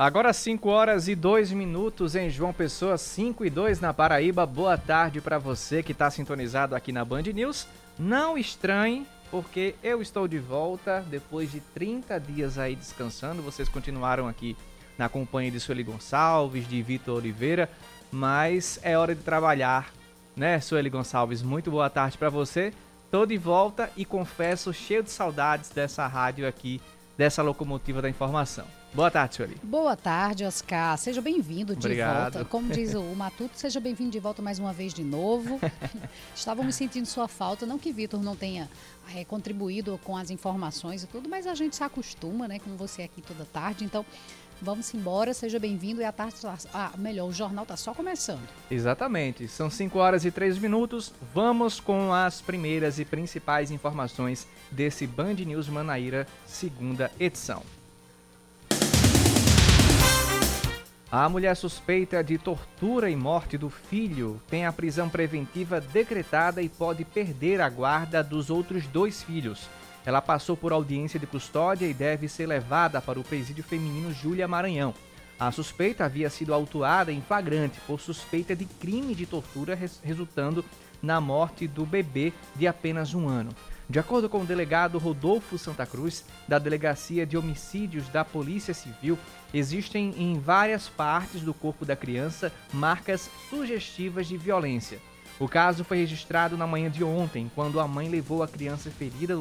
Agora 5 horas e 2 minutos em João Pessoa, 5 e 2 na Paraíba. Boa tarde para você que está sintonizado aqui na Band News. Não estranhe, porque eu estou de volta depois de 30 dias aí descansando. Vocês continuaram aqui na companhia de Sueli Gonçalves, de Vitor Oliveira, mas é hora de trabalhar, né, Sueli Gonçalves? Muito boa tarde para você. Tô de volta e confesso cheio de saudades dessa rádio aqui, dessa locomotiva da informação. Boa tarde, Sueli. Boa tarde, Oscar. Seja bem-vindo de Obrigado. volta. Como diz o Matuto, seja bem-vindo de volta mais uma vez de novo. Estávamos sentindo sua falta. Não que Vitor não tenha é, contribuído com as informações e tudo, mas a gente se acostuma, né? Com você aqui toda tarde. Então, vamos embora. Seja bem-vindo. E a tarde, tá- ah, melhor, o jornal está só começando. Exatamente. São 5 horas e 3 minutos. Vamos com as primeiras e principais informações desse Band News Manaíra, segunda edição. A mulher suspeita de tortura e morte do filho tem a prisão preventiva decretada e pode perder a guarda dos outros dois filhos. Ela passou por audiência de custódia e deve ser levada para o presídio feminino Júlia Maranhão. A suspeita havia sido autuada em flagrante por suspeita de crime de tortura res- resultando na morte do bebê de apenas um ano. De acordo com o delegado Rodolfo Santa Cruz, da Delegacia de Homicídios da Polícia Civil, existem em várias partes do corpo da criança marcas sugestivas de violência. O caso foi registrado na manhã de ontem, quando a mãe levou a criança ferida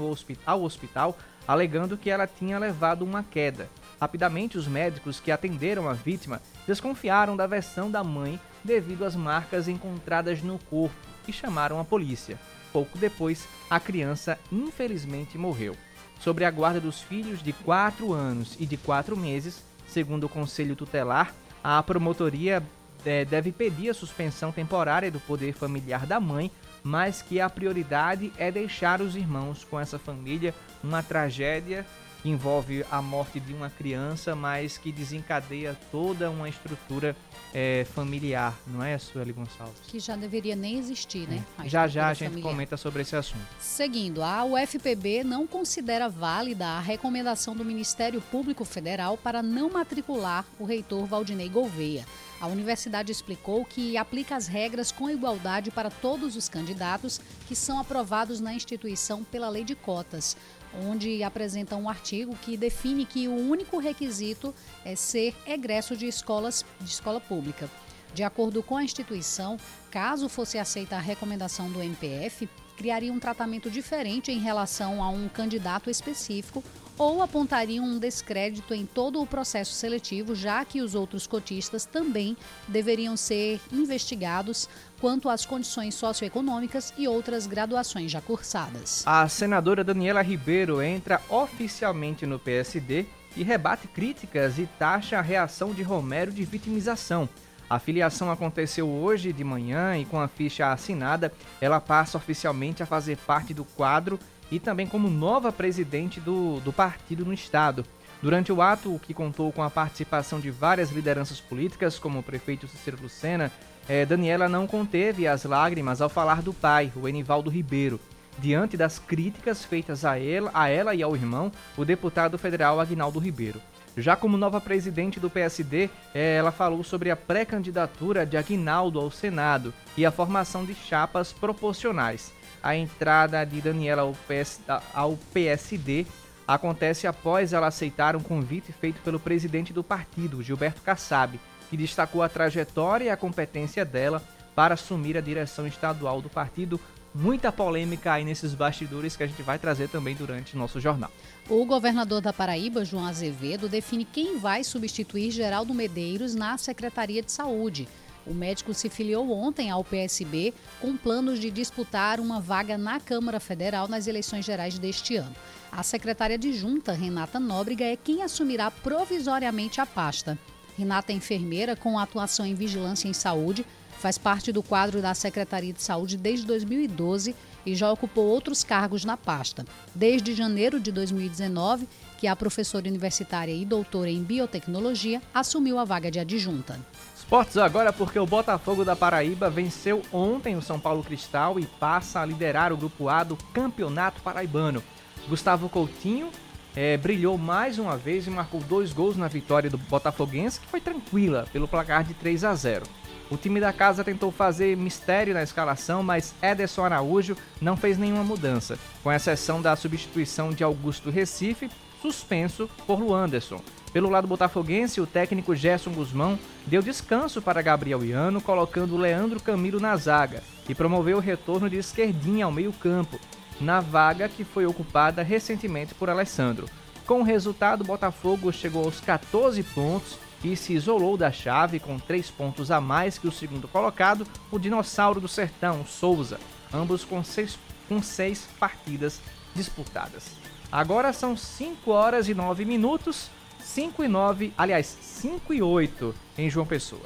ao hospital, alegando que ela tinha levado uma queda. Rapidamente, os médicos que atenderam a vítima desconfiaram da versão da mãe devido às marcas encontradas no corpo e chamaram a polícia. Pouco depois, a criança infelizmente morreu. Sobre a guarda dos filhos de 4 anos e de 4 meses, segundo o Conselho Tutelar, a promotoria eh, deve pedir a suspensão temporária do poder familiar da mãe, mas que a prioridade é deixar os irmãos com essa família. Uma tragédia envolve a morte de uma criança, mas que desencadeia toda uma estrutura eh, familiar, não é, Sueli Gonçalves? Que já deveria nem existir, né? A Já já a gente familiar. comenta sobre esse assunto. Seguindo, a UFPB não considera válida a recomendação do Ministério Público Federal para não matricular o reitor Valdinei Gouveia. A universidade explicou que aplica as regras com igualdade para todos os candidatos que são aprovados na instituição pela lei de cotas, onde apresenta um artigo que define que o único requisito é ser egresso de escolas de escola pública. De acordo com a instituição, caso fosse aceita a recomendação do MPF, criaria um tratamento diferente em relação a um candidato específico ou apontaria um descrédito em todo o processo seletivo, já que os outros cotistas também deveriam ser investigados quanto às condições socioeconômicas e outras graduações já cursadas. A senadora Daniela Ribeiro entra oficialmente no PSD e rebate críticas e taxa a reação de Romero de vitimização. A filiação aconteceu hoje de manhã e com a ficha assinada, ela passa oficialmente a fazer parte do quadro e também como nova presidente do, do partido no estado. Durante o ato, que contou com a participação de várias lideranças políticas, como o prefeito Cícero Lucena, eh, Daniela não conteve as lágrimas ao falar do pai, o Enivaldo Ribeiro. Diante das críticas feitas a ela, a ela e ao irmão, o deputado federal Agnaldo Ribeiro. Já como nova presidente do PSD, eh, ela falou sobre a pré-candidatura de Aguinaldo ao Senado e a formação de chapas proporcionais. A entrada de Daniela ao, PS, ao PSD acontece após ela aceitar um convite feito pelo presidente do partido, Gilberto Kassab, que destacou a trajetória e a competência dela para assumir a direção estadual do partido. Muita polêmica aí nesses bastidores que a gente vai trazer também durante o nosso jornal. O governador da Paraíba, João Azevedo, define quem vai substituir Geraldo Medeiros na Secretaria de Saúde. O médico se filiou ontem ao PSB com planos de disputar uma vaga na Câmara Federal nas eleições gerais deste ano. A secretária adjunta, Renata Nóbrega, é quem assumirá provisoriamente a pasta. Renata é enfermeira com atuação em vigilância em saúde, faz parte do quadro da Secretaria de Saúde desde 2012 e já ocupou outros cargos na pasta. Desde janeiro de 2019, que a professora universitária e doutora em biotecnologia assumiu a vaga de adjunta. Esportes agora porque o Botafogo da Paraíba venceu ontem o São Paulo Cristal e passa a liderar o grupo A do Campeonato Paraibano. Gustavo Coutinho é, brilhou mais uma vez e marcou dois gols na vitória do Botafoguense, que foi tranquila pelo placar de 3 a 0. O time da casa tentou fazer mistério na escalação, mas Ederson Araújo não fez nenhuma mudança, com exceção da substituição de Augusto Recife, suspenso por Luanderson. Pelo lado botafoguense, o técnico Gerson Guzmão deu descanso para Gabriel Iano, colocando Leandro Camilo na zaga e promoveu o retorno de esquerdinha ao meio-campo, na vaga que foi ocupada recentemente por Alessandro. Com o resultado, o Botafogo chegou aos 14 pontos e se isolou da chave com três pontos a mais que o segundo colocado, o Dinossauro do Sertão, Souza, ambos com seis, com seis partidas disputadas. Agora são 5 horas e 9 minutos, 5 e 9, aliás, 5 e 8 em João Pessoa.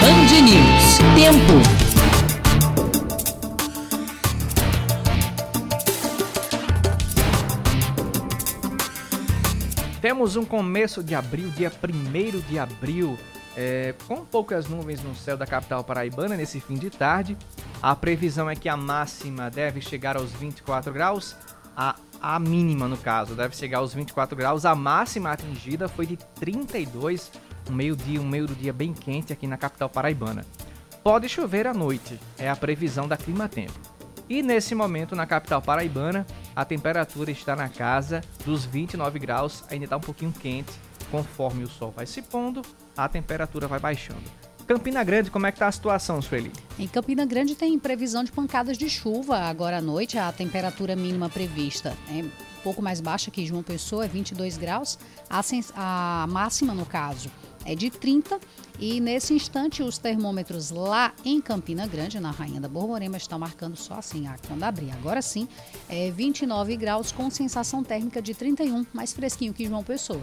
Band News, tempo. Temos um começo de abril, dia 1 de abril, é, com poucas nuvens no céu da capital paraibana nesse fim de tarde. A previsão é que a máxima deve chegar aos 24 graus, a, a mínima, no caso, deve chegar aos 24 graus. A máxima atingida foi de 32, um meio-dia, um meio do dia bem quente aqui na capital paraibana. Pode chover à noite, é a previsão da Clima Tempo. E nesse momento, na capital paraibana, a temperatura está na casa dos 29 graus, ainda está um pouquinho quente. Conforme o sol vai se pondo, a temperatura vai baixando. Campina Grande, como é que está a situação, Sueli? Em Campina Grande tem previsão de pancadas de chuva agora à noite. A temperatura mínima prevista é um pouco mais baixa que João Pessoa, é 22 graus. A, a máxima, no caso, é de 30 e nesse instante os termômetros lá em Campina Grande, na Rainha da Borborema, estão marcando só assim, ah, quando abrir. Agora sim, é 29 graus com sensação térmica de 31, mais fresquinho que João Pessoa.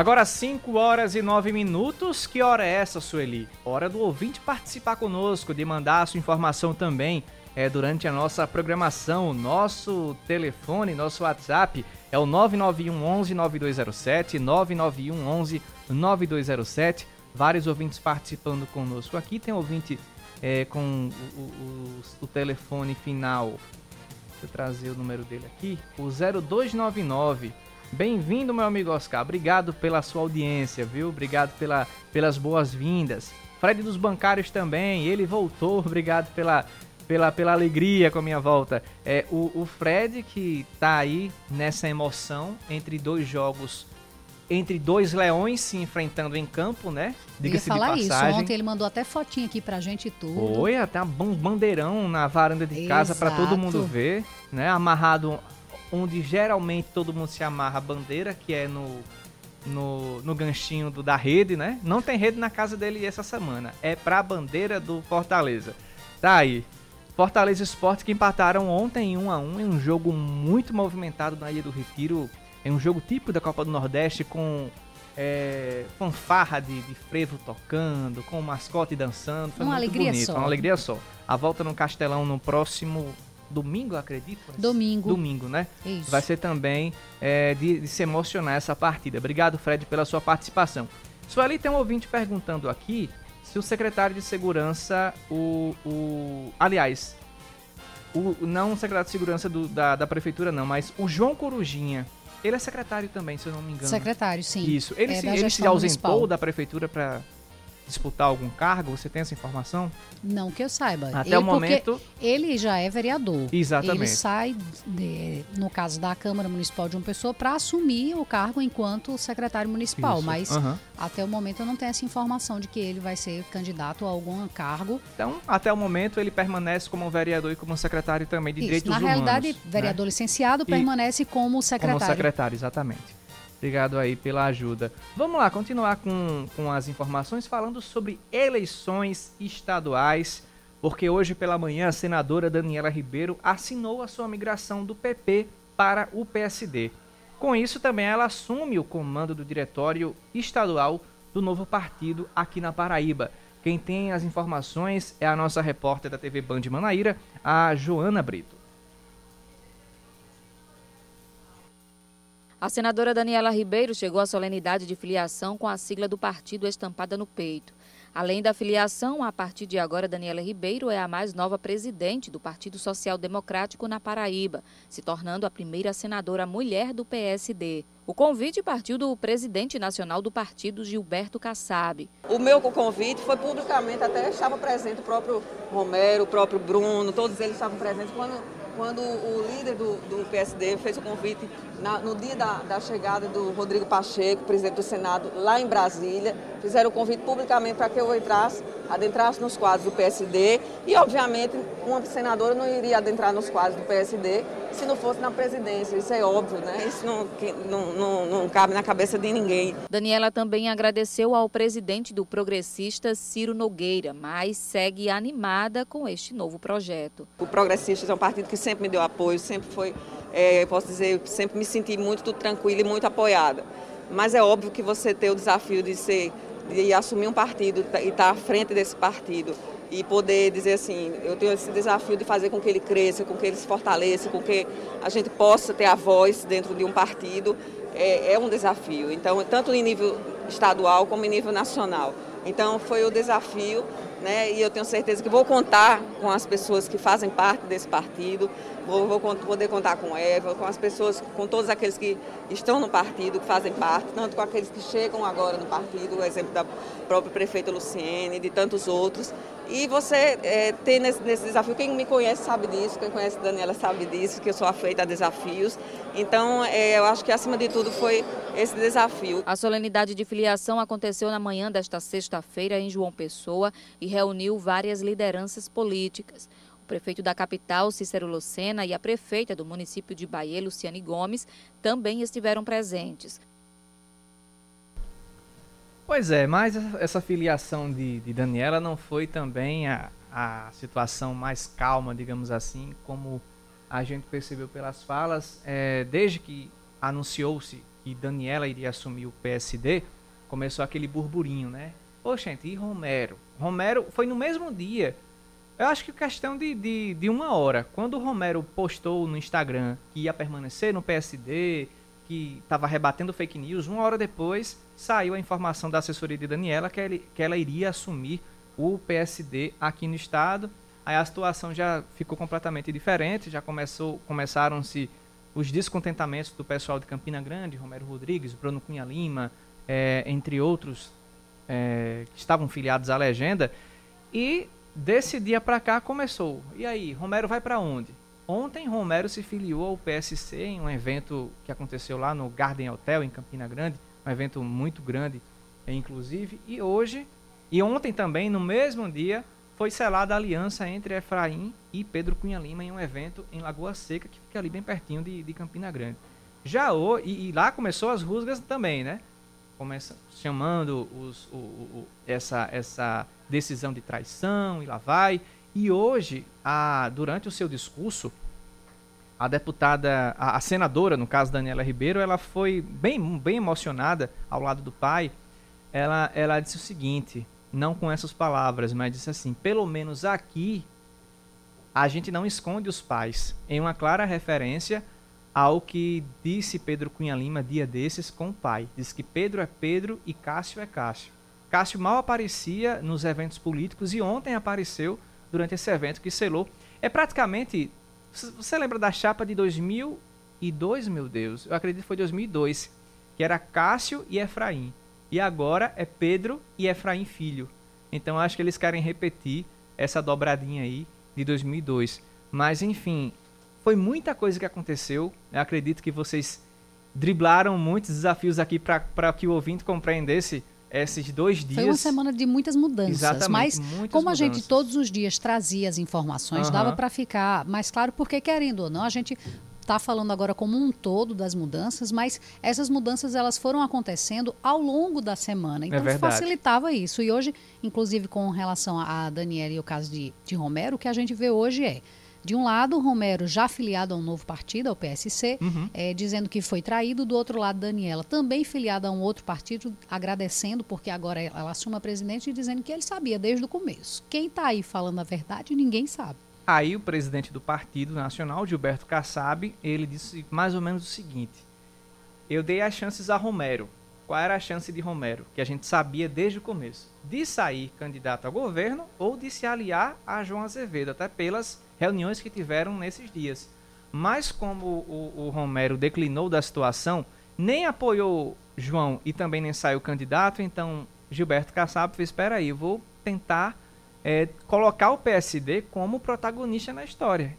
Agora 5 horas e 9 minutos. Que hora é essa, Sueli? Hora do ouvinte participar conosco, de mandar a sua informação também é, durante a nossa programação. Nosso telefone, nosso WhatsApp é o 991 11 9207, 991 11 9207. Vários ouvintes participando conosco aqui. Tem ouvinte é, com o, o, o telefone final. Deixa eu trazer o número dele aqui. O 0299 Bem-vindo, meu amigo Oscar. Obrigado pela sua audiência, viu? Obrigado pela, pelas boas-vindas. Fred dos Bancários também, ele voltou. Obrigado pela, pela, pela alegria com a minha volta. É o, o Fred que tá aí nessa emoção entre dois jogos entre dois leões se enfrentando em campo, né? Diga-se de passagem. isso. Ontem ele mandou até fotinha aqui pra gente e tudo. Foi, até um bandeirão na varanda de casa para todo mundo ver, né? Amarrado onde geralmente todo mundo se amarra a bandeira, que é no, no, no ganchinho do, da rede, né? Não tem rede na casa dele essa semana. É pra bandeira do Fortaleza. Tá aí. Fortaleza Esporte que empataram ontem em 1 a 1 em um jogo muito movimentado na Ilha do Retiro. É um jogo típico da Copa do Nordeste com é, fanfarra de, de frevo tocando, com o mascote dançando. Foi uma muito alegria bonito, só. uma alegria só. A volta no Castelão no próximo domingo, acredito? Domingo. Domingo, né? Isso. Vai ser também é, de, de, se emocionar essa partida. Obrigado, Fred, pela sua participação. Sueli tem um ouvinte perguntando aqui se o secretário de segurança, o. o aliás, o, não o secretário de segurança do, da, da prefeitura, não, mas o João Corujinha. Ele é secretário também, se eu não me engano. Secretário, sim. Isso. Ele, é se, ele se ausentou municipal. da prefeitura para disputar algum cargo? Você tem essa informação? Não que eu saiba. Até ele, o momento. Ele já é vereador. Exatamente. Ele sai, de, no caso da Câmara Municipal de uma pessoa, para assumir o cargo enquanto secretário municipal. Isso. Mas uhum. até o momento eu não tenho essa informação de que ele vai ser candidato a algum cargo. Então, até o momento, ele permanece como vereador e como secretário também de Isso. Direitos Na Humanos. Na realidade, vereador né? licenciado permanece como secretário. Como secretário, exatamente. Obrigado aí pela ajuda. Vamos lá, continuar com, com as informações falando sobre eleições estaduais, porque hoje pela manhã a senadora Daniela Ribeiro assinou a sua migração do PP para o PSD. Com isso, também ela assume o comando do diretório estadual do novo partido aqui na Paraíba. Quem tem as informações é a nossa repórter da TV Band Manaíra, a Joana Brito. A senadora Daniela Ribeiro chegou à solenidade de filiação com a sigla do partido estampada no peito. Além da filiação, a partir de agora, Daniela Ribeiro é a mais nova presidente do Partido Social Democrático na Paraíba, se tornando a primeira senadora mulher do PSD. O convite partiu do presidente nacional do partido, Gilberto Kassab. O meu convite foi publicamente, até estava presente o próprio Romero, o próprio Bruno, todos eles estavam presentes quando quando o líder do, do PSD fez o convite na, no dia da, da, chegada do Rodrigo Pacheco, presidente do Senado, lá em Brasília, fizeram o convite publicamente para que eu entrasse, adentrasse nos quadros do PSD e, obviamente, uma senadora não iria adentrar nos quadros do PSD se não fosse na presidência, isso é óbvio, né? Isso não, não, não, não cabe na cabeça de ninguém. Daniela também agradeceu ao presidente do Progressista, Ciro Nogueira, mas segue animada com este novo projeto. O Progressistas é um partido que sempre me deu apoio, sempre foi, é, posso dizer, sempre me senti muito tranquila e muito apoiada. Mas é óbvio que você tem o desafio de ser de assumir um partido e estar tá à frente desse partido e poder dizer assim, eu tenho esse desafio de fazer com que ele cresça, com que ele se fortaleça, com que a gente possa ter a voz dentro de um partido, é, é um desafio. Então, tanto em nível estadual como em nível nacional. Então, foi o desafio né? E eu tenho certeza que vou contar com as pessoas que fazem parte desse partido, vou, vou, poder contar com Eva, com as pessoas, com todos aqueles que estão no partido, que fazem parte, tanto com aqueles que chegam agora no partido, o exemplo da própria prefeita Luciene, de tantos outros. E você é, ter nesse, nesse, desafio, quem me conhece sabe disso, quem conhece Daniela sabe disso, que eu sou afeita a desafios. Então, é, eu acho que acima de tudo foi esse desafio. A solenidade de filiação aconteceu na manhã desta sexta-feira em João Pessoa e reuniu várias lideranças políticas. Prefeito da capital, Cícero Lucena, e a prefeita do município de Bahia, Luciane Gomes, também estiveram presentes. Pois é, mas essa filiação de, de Daniela não foi também a, a situação mais calma, digamos assim, como a gente percebeu pelas falas. É, desde que anunciou-se que Daniela iria assumir o PSD, começou aquele burburinho, né? Poxa, gente, e Romero? Romero foi no mesmo dia. Eu acho que questão de, de, de uma hora. Quando o Romero postou no Instagram que ia permanecer no PSD, que estava rebatendo fake news, uma hora depois saiu a informação da assessoria de Daniela que, ele, que ela iria assumir o PSD aqui no estado. Aí a situação já ficou completamente diferente, já começou, começaram-se os descontentamentos do pessoal de Campina Grande, Romero Rodrigues, Bruno Cunha Lima, é, entre outros é, que estavam filiados à legenda. E desse dia para cá começou. E aí, Romero vai para onde? Ontem, Romero se filiou ao PSC em um evento que aconteceu lá no Garden Hotel, em Campina Grande, um evento muito grande, inclusive. E hoje, e ontem também, no mesmo dia, foi selada a aliança entre Efraim e Pedro Cunha Lima em um evento em Lagoa Seca, que fica ali bem pertinho de, de Campina Grande. Já o, e, e, lá começou as rusgas também, né? Começa chamando os, o, o, essa, essa decisão de traição e lá vai. E hoje, a, durante o seu discurso, a deputada, a, a, senadora, no caso Daniela Ribeiro, ela foi bem, bem emocionada ao lado do pai. Ela, ela disse o seguinte: não com essas palavras, mas disse assim: pelo menos aqui a gente não esconde os pais, em uma clara referência ao que disse Pedro Cunha Lima dia desses com o pai. Diz que Pedro é Pedro e Cássio é Cássio. Cássio mal aparecia nos eventos políticos e ontem apareceu durante esse evento que selou. É praticamente. Você lembra da chapa de 2002, meu Deus? Eu acredito que foi 2002, que era Cássio e Efraim. E agora é Pedro e Efraim Filho. Então acho que eles querem repetir essa dobradinha aí de 2002. Mas enfim, foi muita coisa que aconteceu. Eu acredito que vocês driblaram muitos desafios aqui para que o ouvinte compreendesse esses dois dias. Foi uma semana de muitas mudanças. Exatamente, mas muitas como mudanças. a gente todos os dias trazia as informações, Uhum. dava para ficar mais claro, porque querendo ou não, a gente está falando agora como um todo das mudanças, mas essas mudanças elas foram acontecendo ao longo da semana. Então é facilitava isso. E hoje, inclusive com relação a Daniela e o caso de, de Romero, o que a gente vê hoje é de um lado, Romero já filiado a um novo partido, ao PSC, uhum. é, dizendo que foi traído. Do outro lado, Daniela, também filiada a um outro partido, agradecendo, porque agora ela assume a presidente e dizendo que ele sabia desde o começo. Quem está aí falando a verdade, ninguém sabe. Aí o presidente do Partido Nacional, Gilberto Kassab, ele disse mais ou menos o seguinte: Eu dei as chances a Romero. Qual era a chance de Romero? Que a gente sabia desde o começo. De sair candidato ao governo ou de se aliar a João Azevedo, até pelas reuniões que tiveram nesses dias. Mas como o, o Romero declinou da situação, nem apoiou João e também nem saiu candidato, então Gilberto Kassab fez, espera aí, eu vou tentar é, colocar o PSD como protagonista na história.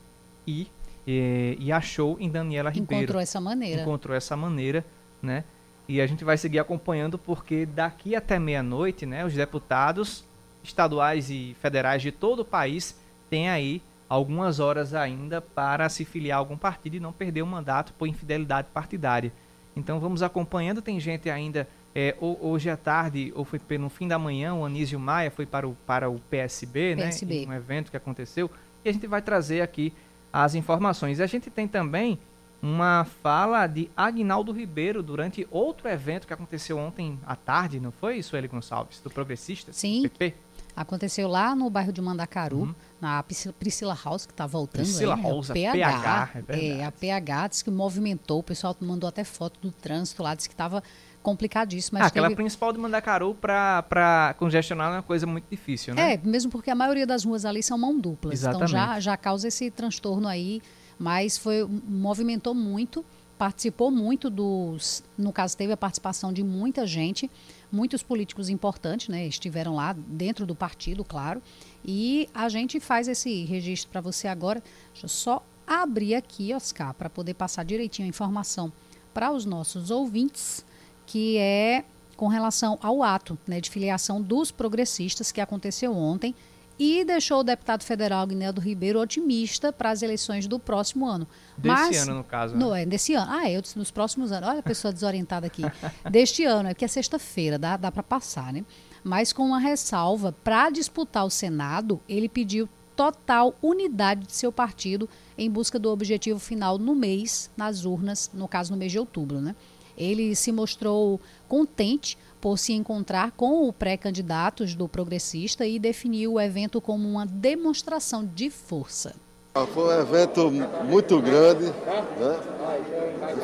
E, e, e, achou em Daniela Ribeiro. Encontrou essa maneira. Encontrou essa maneira, né? E a gente vai seguir acompanhando porque daqui até meia-noite, né, os deputados estaduais e federais de todo o país têm aí algumas horas ainda para se filiar a algum partido e não perder o mandato por infidelidade partidária. Então vamos acompanhando, tem gente ainda, é, hoje à tarde, ou foi no fim da manhã, o Anísio Maia foi para o, para o PSB, PSB. né, um evento que aconteceu, e a gente vai trazer aqui as informações. A gente tem também uma fala de Agnaldo Ribeiro durante outro evento que aconteceu ontem à tarde, não foi, isso, Sueli Gonçalves, do Progressista? Sim. PP? Aconteceu lá no bairro de Mandacaru, uhum. na Priscila House, que está voltando. Priscila aí, House, PH, PH é, é, a PH disse que movimentou, o pessoal mandou até foto do trânsito lá, disse que estava complicadíssimo. Ah, aquela teve... principal de Mandacaru para congestionar é uma coisa muito difícil, né? É, mesmo porque a maioria das ruas ali são mão duplas. Exatamente. Então já, já causa esse transtorno aí, mas foi movimentou muito, participou muito dos... No caso, teve a participação de muita gente muitos políticos importantes né, estiveram lá dentro do partido, claro. E a gente faz esse registro para você agora. Deixa eu só abrir aqui, Oscar, para poder passar direitinho a informação para os nossos ouvintes, que é com relação ao ato né, de filiação dos progressistas que aconteceu ontem e deixou o deputado federal Guineldo Ribeiro otimista para as eleições do próximo ano. Desse Mas, ano, no caso. Né? No, é, desse ano. Ah, eu disse nos próximos anos. Olha a pessoa desorientada aqui. Deste ano, é porque é sexta-feira, dá, dá para passar, né? Mas com uma ressalva, para disputar o Senado, ele pediu total unidade de seu partido em busca do objetivo final no mês, nas urnas, no caso no mês de outubro, né? Ele se mostrou contente por se encontrar com o pré-candidatos do Progressista e definiu o evento como uma demonstração de força. Ah, foi um evento muito grande, né?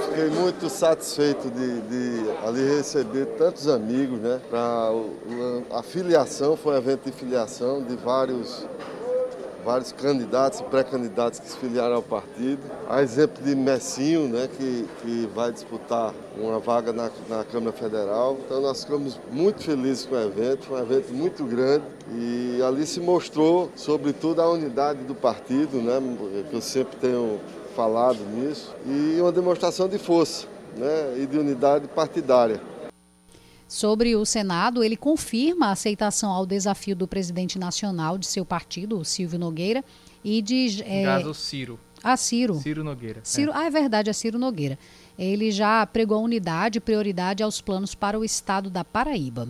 fiquei muito satisfeito de, de, ali receber tantos amigos, né? Pra, a filiação foi um evento de filiação de vários vários candidatos e pré-candidatos que se filiaram ao partido. A exemplo de Messinho, né, que, que vai disputar uma vaga na, na Câmara Federal. Então nós ficamos muito felizes com o evento, foi um evento muito grande e ali se mostrou, sobretudo, a unidade do partido, né, que eu sempre tenho falado nisso, e uma demonstração de força né, e de unidade partidária. Sobre o Senado, ele confirma a aceitação ao desafio do presidente nacional de seu partido, Silvio Nogueira, e de. É, caso, Ciro. Ah, Ciro. Ciro Nogueira. Ciro, é. Ah, é verdade, é Ciro Nogueira. Ele já pregou unidade e prioridade aos planos para o estado da Paraíba.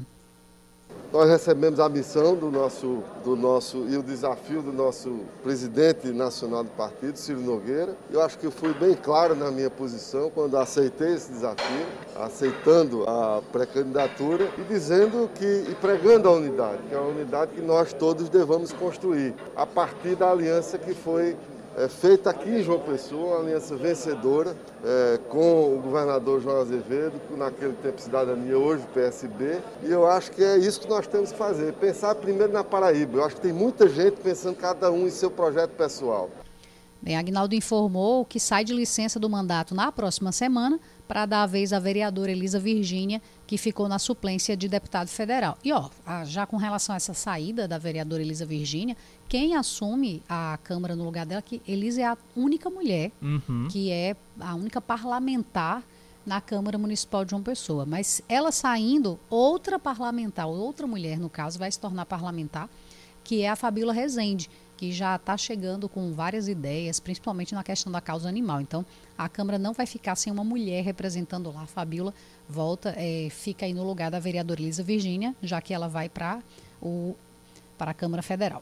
Nós recebemos a missão do nosso, do nosso e o desafio do nosso presidente nacional do partido, Ciro Nogueira. Eu acho que eu fui bem claro na minha posição quando aceitei esse desafio, aceitando a pré-candidatura e dizendo que e pregando a unidade, que é a unidade que nós todos devamos construir a partir da aliança que foi é, feita aqui em João Pessoa, uma aliança vencedora é, com o governador João Azevedo, naquele tempo Cidadania, hoje PSB. E eu acho que é isso que nós temos que fazer, pensar primeiro na Paraíba. Eu acho que tem muita gente pensando cada um em seu projeto pessoal. Bem, Agnaldo informou que sai de licença do mandato na próxima semana para dar a vez à vereadora Elisa Virgínia, que ficou na suplência de deputado federal. E ó, já com relação a essa saída da vereadora Elisa Virgínia, quem assume a Câmara no lugar dela, que Elisa é a única mulher, uhum. que é a única parlamentar na Câmara Municipal de João Pessoa. Mas ela saindo, outra parlamentar, outra mulher, no caso, vai se tornar parlamentar, que é a Fabíola Rezende, que já está chegando com várias ideias, principalmente na questão da causa animal. Então, a Câmara não vai ficar sem uma mulher representando lá. A Fabiola volta, é, fica aí no lugar da vereadora Elisa Virgínia, já que ela vai para a Câmara Federal.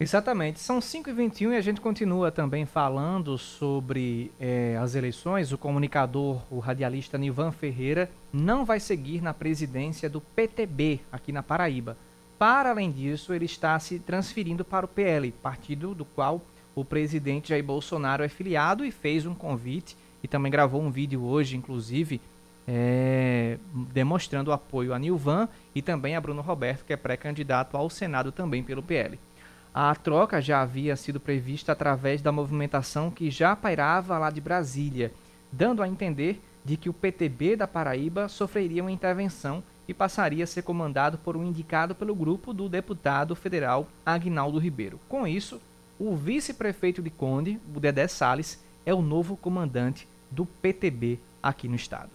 Exatamente. São 5h21 e a gente continua também falando sobre é, as eleições. O comunicador, o radialista Nivan Ferreira, não vai seguir na presidência do PTB aqui na Paraíba. Para além disso, ele está se transferindo para o PL, partido do qual o presidente Jair Bolsonaro é filiado e fez um convite e também gravou um vídeo hoje, inclusive, é, demonstrando apoio a Nilvan e também a Bruno Roberto, que é pré-candidato ao Senado também pelo PL. A troca já havia sido prevista através da movimentação que já pairava lá de Brasília, dando a entender de que o PTB da Paraíba sofreria uma intervenção e passaria a ser comandado por um indicado pelo grupo do deputado federal Agnaldo Ribeiro. Com isso, o vice-prefeito de Conde, o Dedé Salles, é o novo comandante do PTB aqui no estado.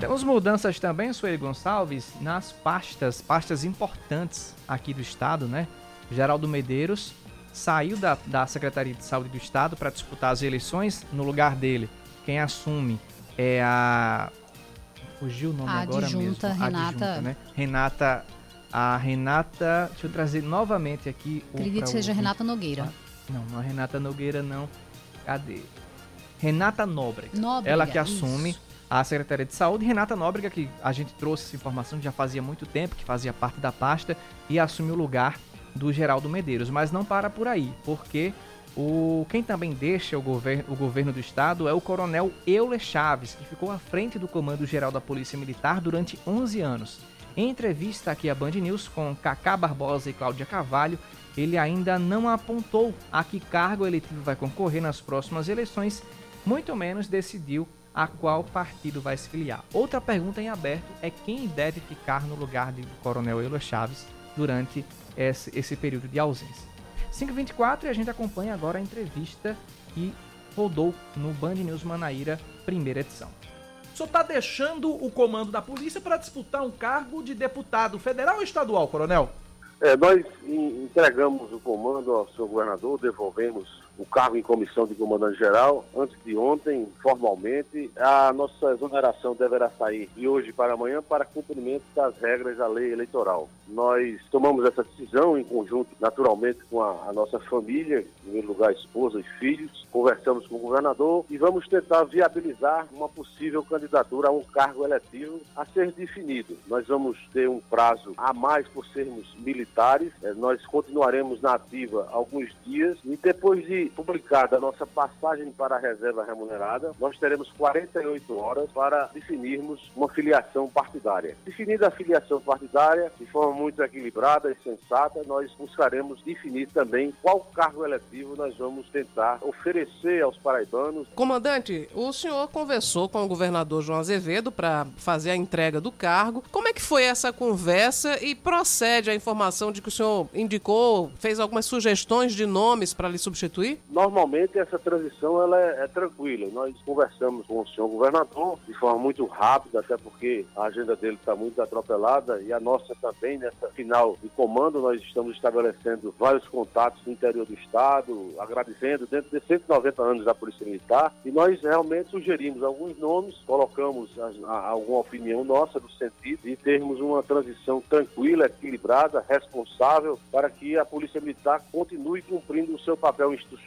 Temos mudanças também, Sueli Gonçalves, nas pastas, pastas importantes aqui do estado, né? Geraldo Medeiros saiu da, da Secretaria de Saúde do Estado para disputar as eleições. No lugar dele, quem assume é a. Fugiu o nome a agora adjunta, mesmo. Renata. Adjunta, né? Renata. A Renata. Deixa eu trazer novamente aqui. Acredito que seja Renata Nogueira. Não, não é Renata Nogueira, não. Cadê? Renata Nóbrega. Nóbrega Ela que assume isso. a Secretaria de Saúde. Renata Nóbrega, que a gente trouxe essa informação já fazia muito tempo, que fazia parte da pasta, e assume o lugar do Geraldo Medeiros, mas não para por aí, porque o quem também deixa o, gover o governo do estado é o coronel Euler Chaves, que ficou à frente do Comando Geral da Polícia Militar durante 11 anos. Em entrevista aqui à Band News com Cacá Barbosa e Cláudia Carvalho, ele ainda não apontou a que cargo eletivo vai concorrer nas próximas eleições, muito menos decidiu a qual partido vai se filiar. Outra pergunta em aberto é quem deve ficar no lugar do Coronel Euler Chaves durante esse, esse período de ausência. 5h24 e a gente acompanha agora a entrevista que rodou no Band News Manaíra, primeira edição. O senhor está deixando o comando da polícia para disputar um cargo de deputado federal ou estadual, coronel? É, nós entregamos o comando ao senhor governador, devolvemos o cargo em comissão de comandante-geral. Antes de ontem, formalmente, a nossa exoneração deverá sair de hoje para amanhã para cumprimento das regras da lei eleitoral. Nós tomamos essa decisão em conjunto, naturalmente, com a, a nossa família, em primeiro lugar, esposa e filhos. Conversamos com o governador e vamos tentar viabilizar uma possível candidatura a um cargo eletivo a ser definido. Nós vamos ter um prazo a mais por sermos militares. É, nós continuaremos na ativa alguns dias e depois de publicada a nossa passagem para a reserva remunerada, nós teremos 48 horas para definirmos uma filiação partidária. Definida a filiação partidária, de forma muito equilibrada e sensata, nós buscaremos definir também qual cargo eletivo nós vamos tentar oferecer aos paraibanos. Comandante, o senhor conversou com o governador João Azevedo para fazer a entrega do cargo. Como é que foi essa conversa e procede a informação de que o senhor indicou, fez algumas sugestões de nomes para lhe substituir? Normalmente essa transição ela é, é, tranquila. Nós conversamos com o senhor governador de forma muito rápida, até porque a agenda dele está muito atropelada e a nossa também nessa final de comando nós estamos estabelecendo vários contatos no interior do estado, agradecendo dentro de 190 anos da Polícia Militar e nós realmente sugerimos alguns nomes, colocamos a, a, alguma opinião nossa no sentido de termos uma transição tranquila, equilibrada, responsável para que a Polícia Militar continue cumprindo o seu papel institucional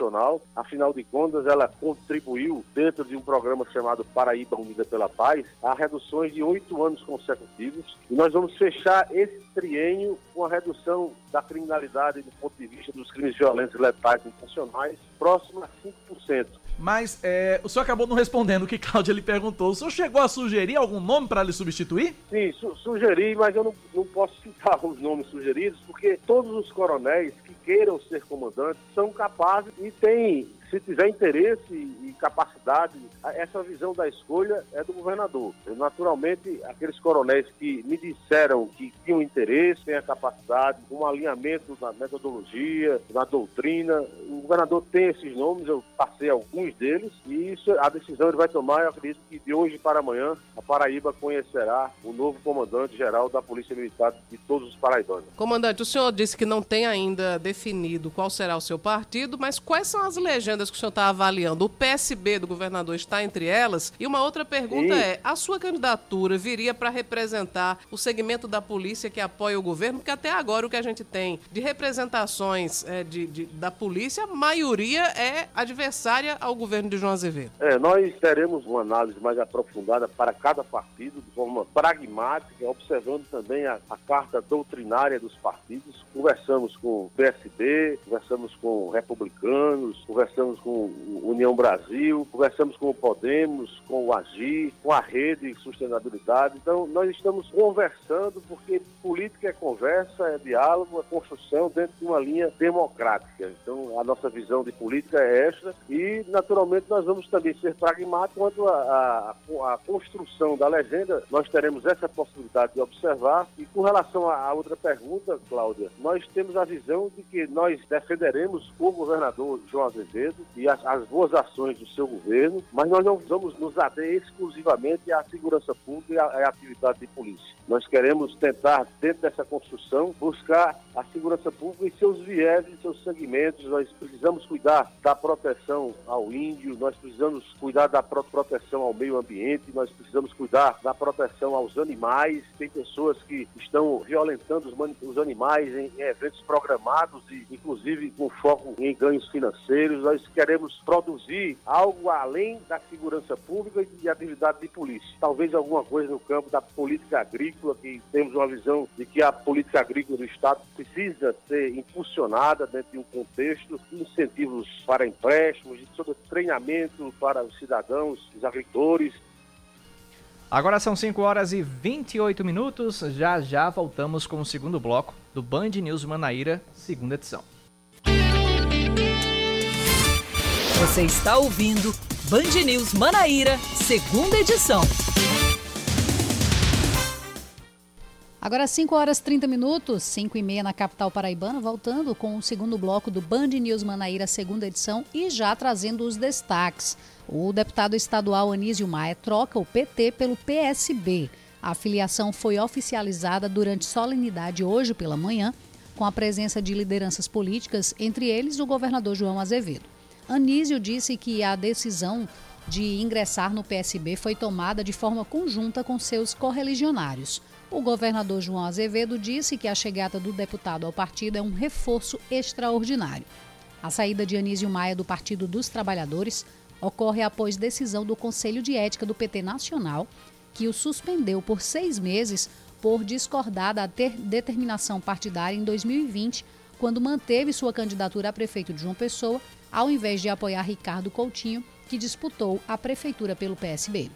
afinal de contas, ela contribuiu, dentro de um programa chamado Paraíba Unida pela Paz, a reduções de oito anos consecutivos. E nós vamos fechar esse triênio com a redução da criminalidade do ponto de vista dos crimes violentos letais intencionais próximo a 5%. Mas é, o senhor acabou não respondendo o que Cláudia lhe perguntou. O senhor chegou a sugerir algum nome para lhe substituir? Sim, su sugeri, mas eu não, não posso citar os nomes sugeridos, porque todos os coronéis que queiram ser comandantes são capazes e têm se tiver interesse e capacidade, essa visão da escolha é do governador. Naturalmente, aqueles coronéis que me disseram que tinham interesse, têm a capacidade, um alinhamento na metodologia, na doutrina, o governador tem esses nomes, eu passei alguns deles e isso, a decisão ele vai tomar, eu acredito que de hoje para amanhã a Paraíba conhecerá o novo comandante-geral da Polícia Militar de todos os paraibanos. Comandante, o senhor disse que não tem ainda definido qual será o seu partido, mas quais são as legendas que o senhor está avaliando? O PSB do governador está entre elas? E uma outra pergunta Sim. é, a sua candidatura viria para representar o segmento da polícia que apoia o governo? Porque até agora o que a gente tem de representações é, de, de, da polícia, a maioria é adversária ao governo de João Azevedo. É, nós teremos uma análise mais aprofundada para cada partido, de forma pragmática, observando também a, a carta doutrinária dos partidos. Conversamos com o PSB, conversamos com republicanos, conversamos com União Brasil, conversamos com o Podemos, com o Agir, com a Rede Sustentabilidade. Então, nós estamos conversando porque política é conversa, é diálogo, é construção dentro de uma linha democrática. Então, a nossa visão de política é esta e, naturalmente, nós vamos também ser pragmáticos quanto à construção da legenda. Nós teremos essa possibilidade de observar. E com relação à outra pergunta, Cláudia, nós temos a visão de que nós defenderemos o governador João Azevedo e as, as boas ações do seu governo, mas nós não vamos nos ater exclusivamente à segurança pública e à, à atividade de polícia. Nós queremos tentar, dentro dessa construção, buscar a segurança pública em seus viés, em seus segmentos. Nós precisamos cuidar da proteção ao índio, nós precisamos cuidar da proteção ao meio ambiente, nós precisamos cuidar da proteção aos animais. Tem pessoas que estão violentando os, animais em, eventos programados e, inclusive, com foco em ganhos financeiros. Nós queremos produzir algo além da segurança pública e de atividade de polícia. Talvez alguma coisa no campo da política agrícola, que temos uma visão de que a política agrícola do Estado precisa ser impulsionada dentro de um contexto de incentivos para empréstimos, de todo treinamento para os cidadãos, os agricultores, Agora são 5 horas e 28 minutos. Já já voltamos com o segundo bloco do Band News Manaíra, segunda edição. Você está ouvindo Band News Manaíra, segunda edição. Agora 5 horas 30 minutos, 5 e meia na capital paraibana, voltando com o segundo bloco do Band News Manaíra, segunda edição, e já trazendo os destaques. O deputado estadual Anísio Maia troca o PT pelo PSB. A filiação foi oficializada durante solenidade hoje pela manhã, com a presença de lideranças políticas, entre eles o governador João Azevedo. Anísio disse que a decisão de ingressar no PSB foi tomada de forma conjunta com seus correligionários. O governador João Azevedo disse que a chegada do deputado ao partido é um reforço extraordinário. A saída de Anísio Maia do Partido dos Trabalhadores ocorre após decisão do Conselho de Ética do PT Nacional, que o suspendeu por seis meses por discordar da determinação partidária em 2020, quando manteve sua candidatura a prefeito de João Pessoa, ao invés de apoiar Ricardo Coutinho, que disputou a prefeitura pelo PSB.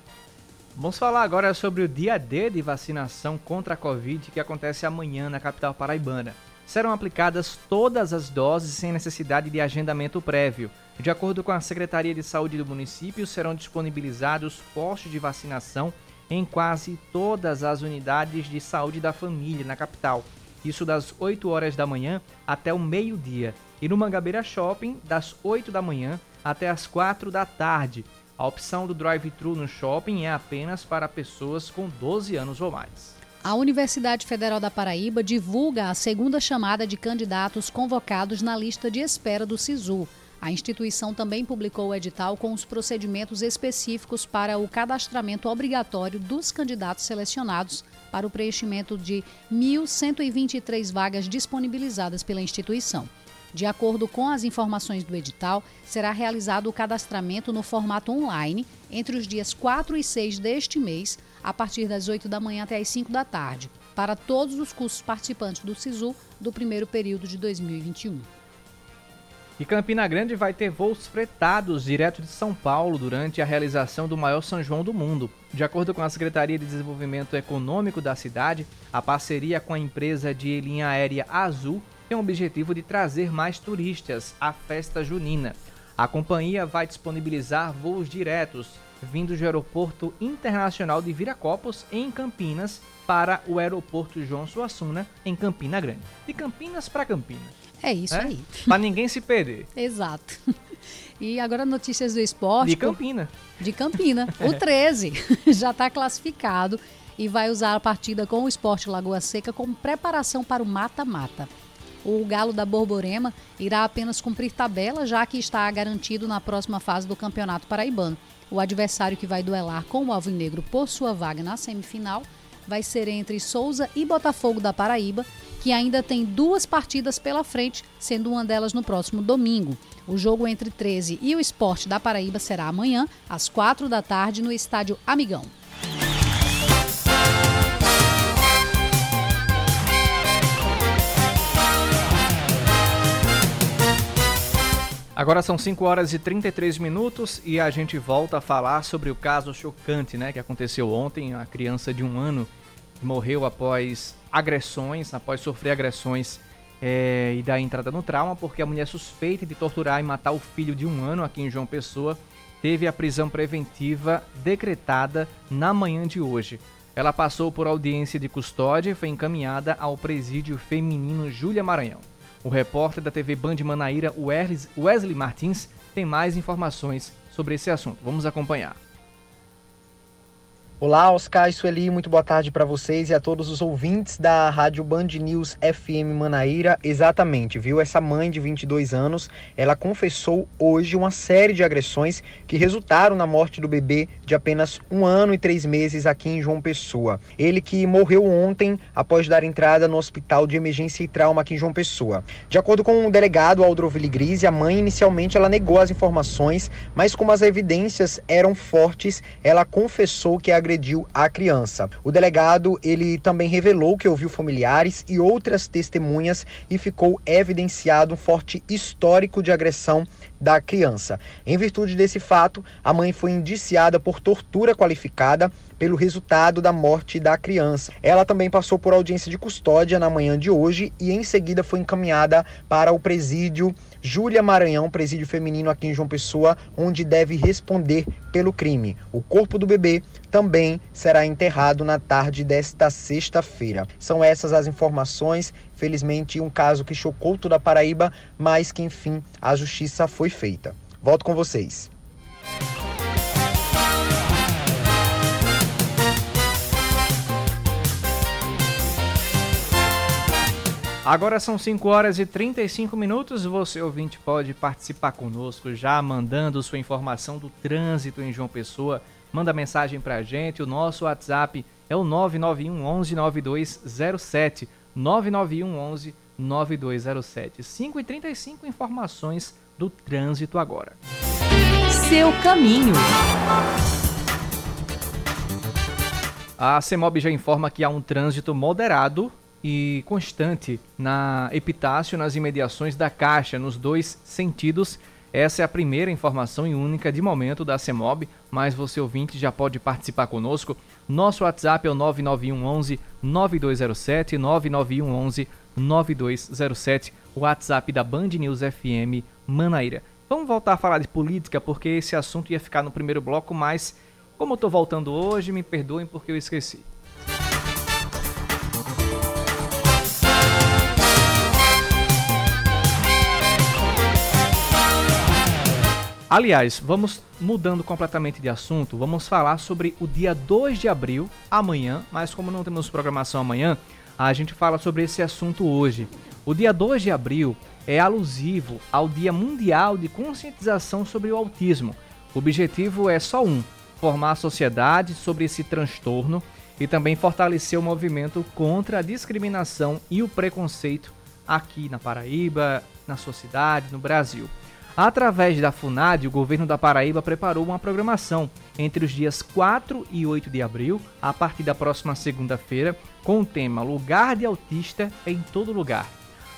Vamos falar agora sobre o dia D de vacinação contra a Covid que acontece amanhã na capital paraibana. Serão aplicadas todas as doses sem necessidade de agendamento prévio. De acordo com a Secretaria de Saúde do município, serão disponibilizados postos de vacinação em quase todas as unidades de saúde da família na capital. Isso das 8 horas da manhã até o meio-dia. E no Mangabeira Shopping, das 8 da manhã até as 4 da tarde. A opção do drive-thru no shopping é apenas para pessoas com 12 anos ou mais. A Universidade Federal da Paraíba divulga a segunda chamada de candidatos convocados na lista de espera do SISU. A instituição também publicou o edital com os procedimentos específicos para o cadastramento obrigatório dos candidatos selecionados para o preenchimento de 1.123 vagas disponibilizadas pela instituição. De acordo com as informações do edital, será realizado o cadastramento no formato online entre os dias 4 e 6 deste mês, a partir das 8 da manhã até as 5 da tarde, para todos os cursos participantes do SISU do primeiro período de 2021. E Campina Grande vai ter voos fretados direto de São Paulo durante a realização do maior São João do mundo. De acordo com a Secretaria de Desenvolvimento Econômico da cidade, a parceria com a empresa de linha aérea Azul tem o objetivo de trazer mais turistas à festa junina. A companhia vai disponibilizar voos diretos vindos do Aeroporto Internacional de Viracopos, em Campinas, para o Aeroporto João Suassuna, em Campina Grande. De Campinas para Campinas. É isso é? aí. Para ninguém se perder. Exato. E agora notícias do esporte. De Campina. De Campina. O 13 já está classificado e vai usar a partida com o Esporte Lagoa Seca como preparação para o mata-mata. O Galo da Borborema irá apenas cumprir tabela, já que está garantido na próxima fase do Campeonato Paraibano. O adversário que vai duelar com o Alvinegro por sua vaga na semifinal vai ser entre Souza e Botafogo da Paraíba, que ainda tem duas partidas pela frente, sendo uma delas no próximo domingo. O jogo entre 13 e o Esporte da Paraíba será amanhã, às 4 da tarde, no estádio Amigão. Agora são 5 horas e 33 minutos e a gente volta a falar sobre o caso chocante né, que aconteceu ontem. A criança de um ano morreu após agressões, após sofrer agressões é, e dar entrada no trauma, porque a mulher suspeita de torturar e matar o filho de um ano aqui em João Pessoa teve a prisão preventiva decretada na manhã de hoje. Ela passou por audiência de custódia e foi encaminhada ao presídio feminino Júlia Maranhão. O repórter da TV Band Manaíra, Wesley Martins, tem mais informações sobre esse assunto. Vamos acompanhar. Olá, Oscar e Sueli, muito boa tarde para vocês e a todos os ouvintes da Rádio Band News FM Manaíra. Exatamente, viu? Essa mãe de 22 anos, ela confessou hoje uma série de agressões que resultaram na morte do bebê de apenas um ano e três meses aqui em João Pessoa. Ele que morreu ontem após dar entrada no Hospital de Emergência e Trauma aqui em João Pessoa. De acordo com o delegado Aldroville Grise, a mãe inicialmente ela negou as informações, mas como as evidências eram fortes, ela confessou que a agrediu a criança. O delegado, ele também revelou que ouviu familiares e outras testemunhas e ficou evidenciado um forte histórico de agressão da criança. Em virtude desse fato, a mãe foi indiciada por tortura qualificada pelo resultado da morte da criança. Ela também passou por audiência de custódia na manhã de hoje e em seguida foi encaminhada para o presídio Júlia Maranhão, presídio feminino aqui em João Pessoa, onde deve responder pelo crime. O corpo do bebê também será enterrado na tarde desta sexta-feira. São essas as informações. Felizmente, um caso que chocou toda a Paraíba, mas que enfim a justiça foi feita. Volto com vocês. Agora são 5 horas e 35 minutos. Você, ouvinte, pode participar conosco já mandando sua informação do trânsito em João Pessoa. Manda mensagem pra gente. O nosso WhatsApp é o 991 11 9207. 991 11 9207. 5 e 35 informações do trânsito agora. Seu caminho. A CEMOB já informa que há um trânsito moderado e constante na Epitácio, nas imediações da Caixa, nos dois sentidos. Essa é a primeira informação e única de momento da CEMOB, mas você ouvinte já pode participar conosco. Nosso WhatsApp é o 9911 9207, 9911 9207, o WhatsApp da Band News FM Manaíra. Vamos voltar a falar de política porque esse assunto ia ficar no primeiro bloco, mas como eu estou voltando hoje, me perdoem porque eu esqueci. Aliás, vamos mudando completamente de assunto, vamos falar sobre o dia 2 de abril, amanhã, mas como não temos programação amanhã, a gente fala sobre esse assunto hoje. O dia 2 de abril é alusivo ao Dia Mundial de Conscientização sobre o Autismo. O objetivo é só um: formar a sociedade sobre esse transtorno e também fortalecer o movimento contra a discriminação e o preconceito aqui na Paraíba, na sua cidade, no Brasil. Através da FUNAD, o governo da Paraíba preparou uma programação entre os dias 4 e 8 de abril, a partir da próxima segunda-feira, com o tema Lugar de Autista em Todo Lugar.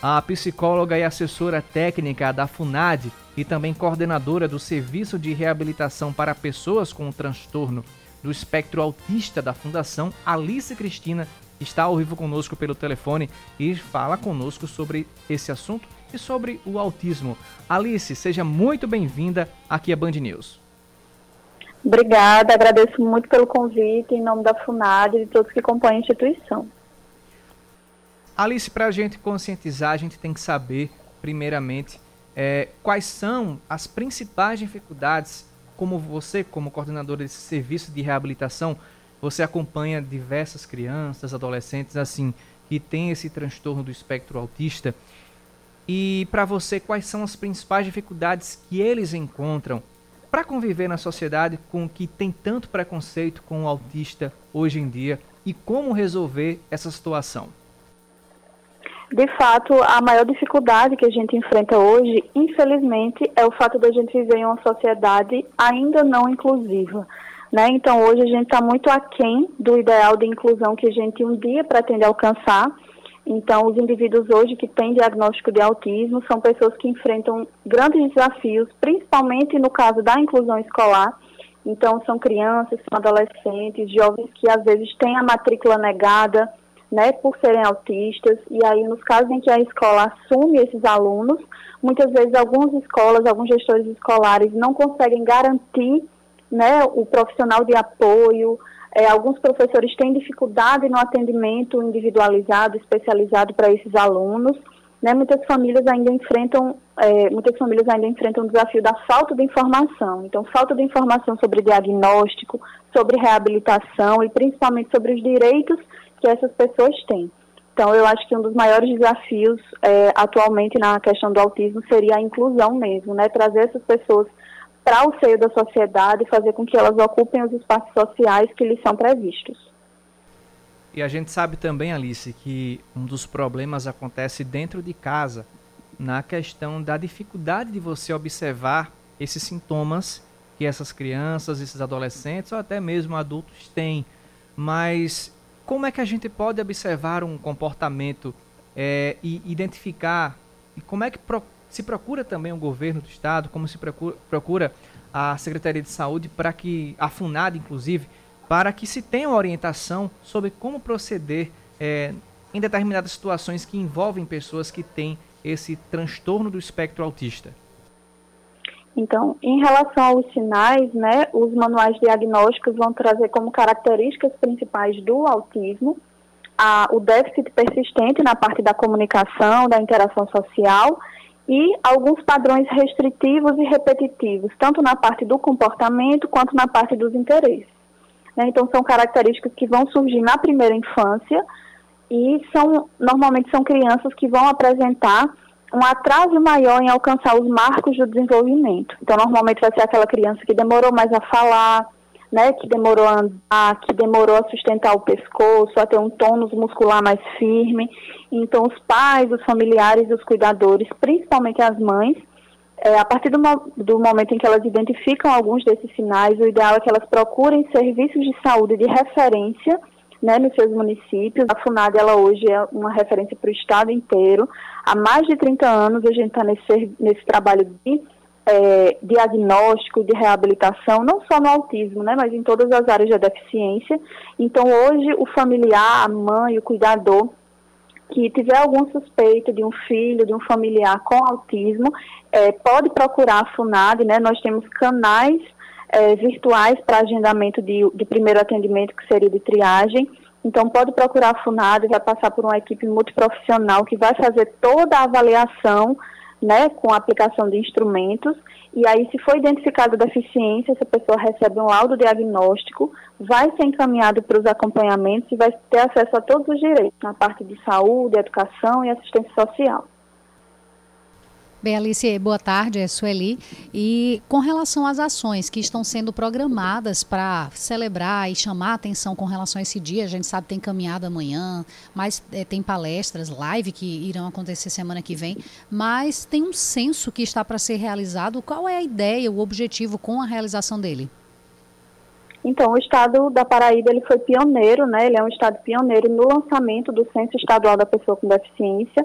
A psicóloga e assessora técnica da FUNAD e também coordenadora do Serviço de Reabilitação para Pessoas com Transtorno do Espectro Autista da Fundação, Alice Cristina, está ao vivo conosco pelo telefone e fala conosco sobre esse assunto e sobre o autismo. Alice, seja muito bem-vinda aqui à Band News. Obrigada, agradeço muito pelo convite em nome da FUNAD e de todos que compõem a instituição. Alice, para a gente conscientizar, a gente tem que saber, primeiramente, é, quais são as principais dificuldades, como você, como coordenadora desse serviço de reabilitação, você acompanha diversas crianças, adolescentes, assim, que têm esse transtorno do espectro autista. E para você, quais são as principais dificuldades que eles encontram para conviver na sociedade com que tem tanto preconceito com o autista hoje em dia e como resolver essa situação? De fato, a maior dificuldade que a gente enfrenta hoje, infelizmente, é o fato de a gente viver em uma sociedade ainda não inclusiva. Né? Então, hoje a gente está muito aquém do ideal de inclusão que a gente um dia pretende alcançar. Então, os indivíduos hoje que têm diagnóstico de autismo são pessoas que enfrentam grandes desafios, principalmente no caso da inclusão escolar. Então, são crianças, são adolescentes, jovens que às vezes têm a matrícula negada, né, por serem autistas, e aí nos casos em que a escola assume esses alunos, muitas vezes algumas escolas, alguns gestores escolares não conseguem garantir, né, o profissional de apoio, é, alguns professores têm dificuldade no atendimento individualizado, especializado para esses alunos, né, muitas famílias ainda enfrentam, é, muitas famílias ainda enfrentam o desafio da falta de informação. Então, falta de informação sobre diagnóstico, sobre reabilitação e principalmente sobre os direitos que essas pessoas têm. Então, eu acho que um dos maiores desafios é, atualmente na questão do autismo seria a inclusão mesmo, né? Trazer essas pessoas para o seio da sociedade e fazer com que elas ocupem os espaços sociais que lhes são previstos. E a gente sabe também, Alice, que um dos problemas acontece dentro de casa, na questão da dificuldade de você observar esses sintomas que essas crianças, esses adolescentes ou até mesmo adultos têm. Mas como é que a gente pode observar um comportamento é, e identificar? E como é que se procura também o governo do estado, como se procura, procura a Secretaria de Saúde para que, a FUNAD inclusive, para que se tenha uma orientação sobre como proceder é, em determinadas situações que envolvem pessoas que têm esse transtorno do espectro autista? Então, em relação aos sinais, né, os manuais diagnósticos vão trazer como características principais do autismo a, o déficit persistente na parte da comunicação, da interação social e alguns padrões restritivos e repetitivos, tanto na parte do comportamento quanto na parte dos interesses. Né? Então, são características que vão surgir na primeira infância e são normalmente são crianças que vão apresentar um atraso maior em alcançar os marcos do desenvolvimento. Então, normalmente vai ser aquela criança que demorou mais a falar, né, que demorou a andar, que demorou a sustentar o pescoço, a ter um tônus muscular mais firme. Então, os pais, os familiares, os cuidadores, principalmente as mães, é, a partir do, do, momento em que elas identificam alguns desses sinais, o ideal é que elas procurem serviços de saúde de referência né, nos seus municípios. A FUNAD, ela hoje é uma referência para o estado inteiro. Há mais de 30 anos a gente está nesse, nesse trabalho de é, diagnóstico, de reabilitação, não só no autismo, né, mas em todas as áreas da deficiência. Então, hoje, o familiar, a mãe, o cuidador, que tiver algum suspeito de um filho, de um familiar com autismo, é, pode procurar a FUNAD, né, nós temos canais é, virtuais para agendamento de, de primeiro atendimento, que seria de triagem. Então, pode procurar a FUNAD, vai passar por uma equipe multiprofissional que vai fazer toda a avaliação né, com a aplicação de instrumentos. E aí, se for identificada deficiência, essa pessoa recebe um laudo diagnóstico, vai ser encaminhado para os acompanhamentos e vai ter acesso a todos os direitos, na parte de saúde, educação e assistência social. Bem, Alice, boa tarde, é Sueli. E com relação às ações que estão sendo programadas para celebrar e chamar a atenção com relação a esse dia, a gente sabe que tem caminhada amanhã, mas é, tem palestras, live que irão acontecer semana que vem, mas tem um censo que está para ser realizado. Qual é a ideia, o objetivo com a realização dele? Então, o estado da Paraíba ele foi pioneiro, né? Ele é um estado pioneiro no lançamento do Censo Estadual da Pessoa com Deficiência,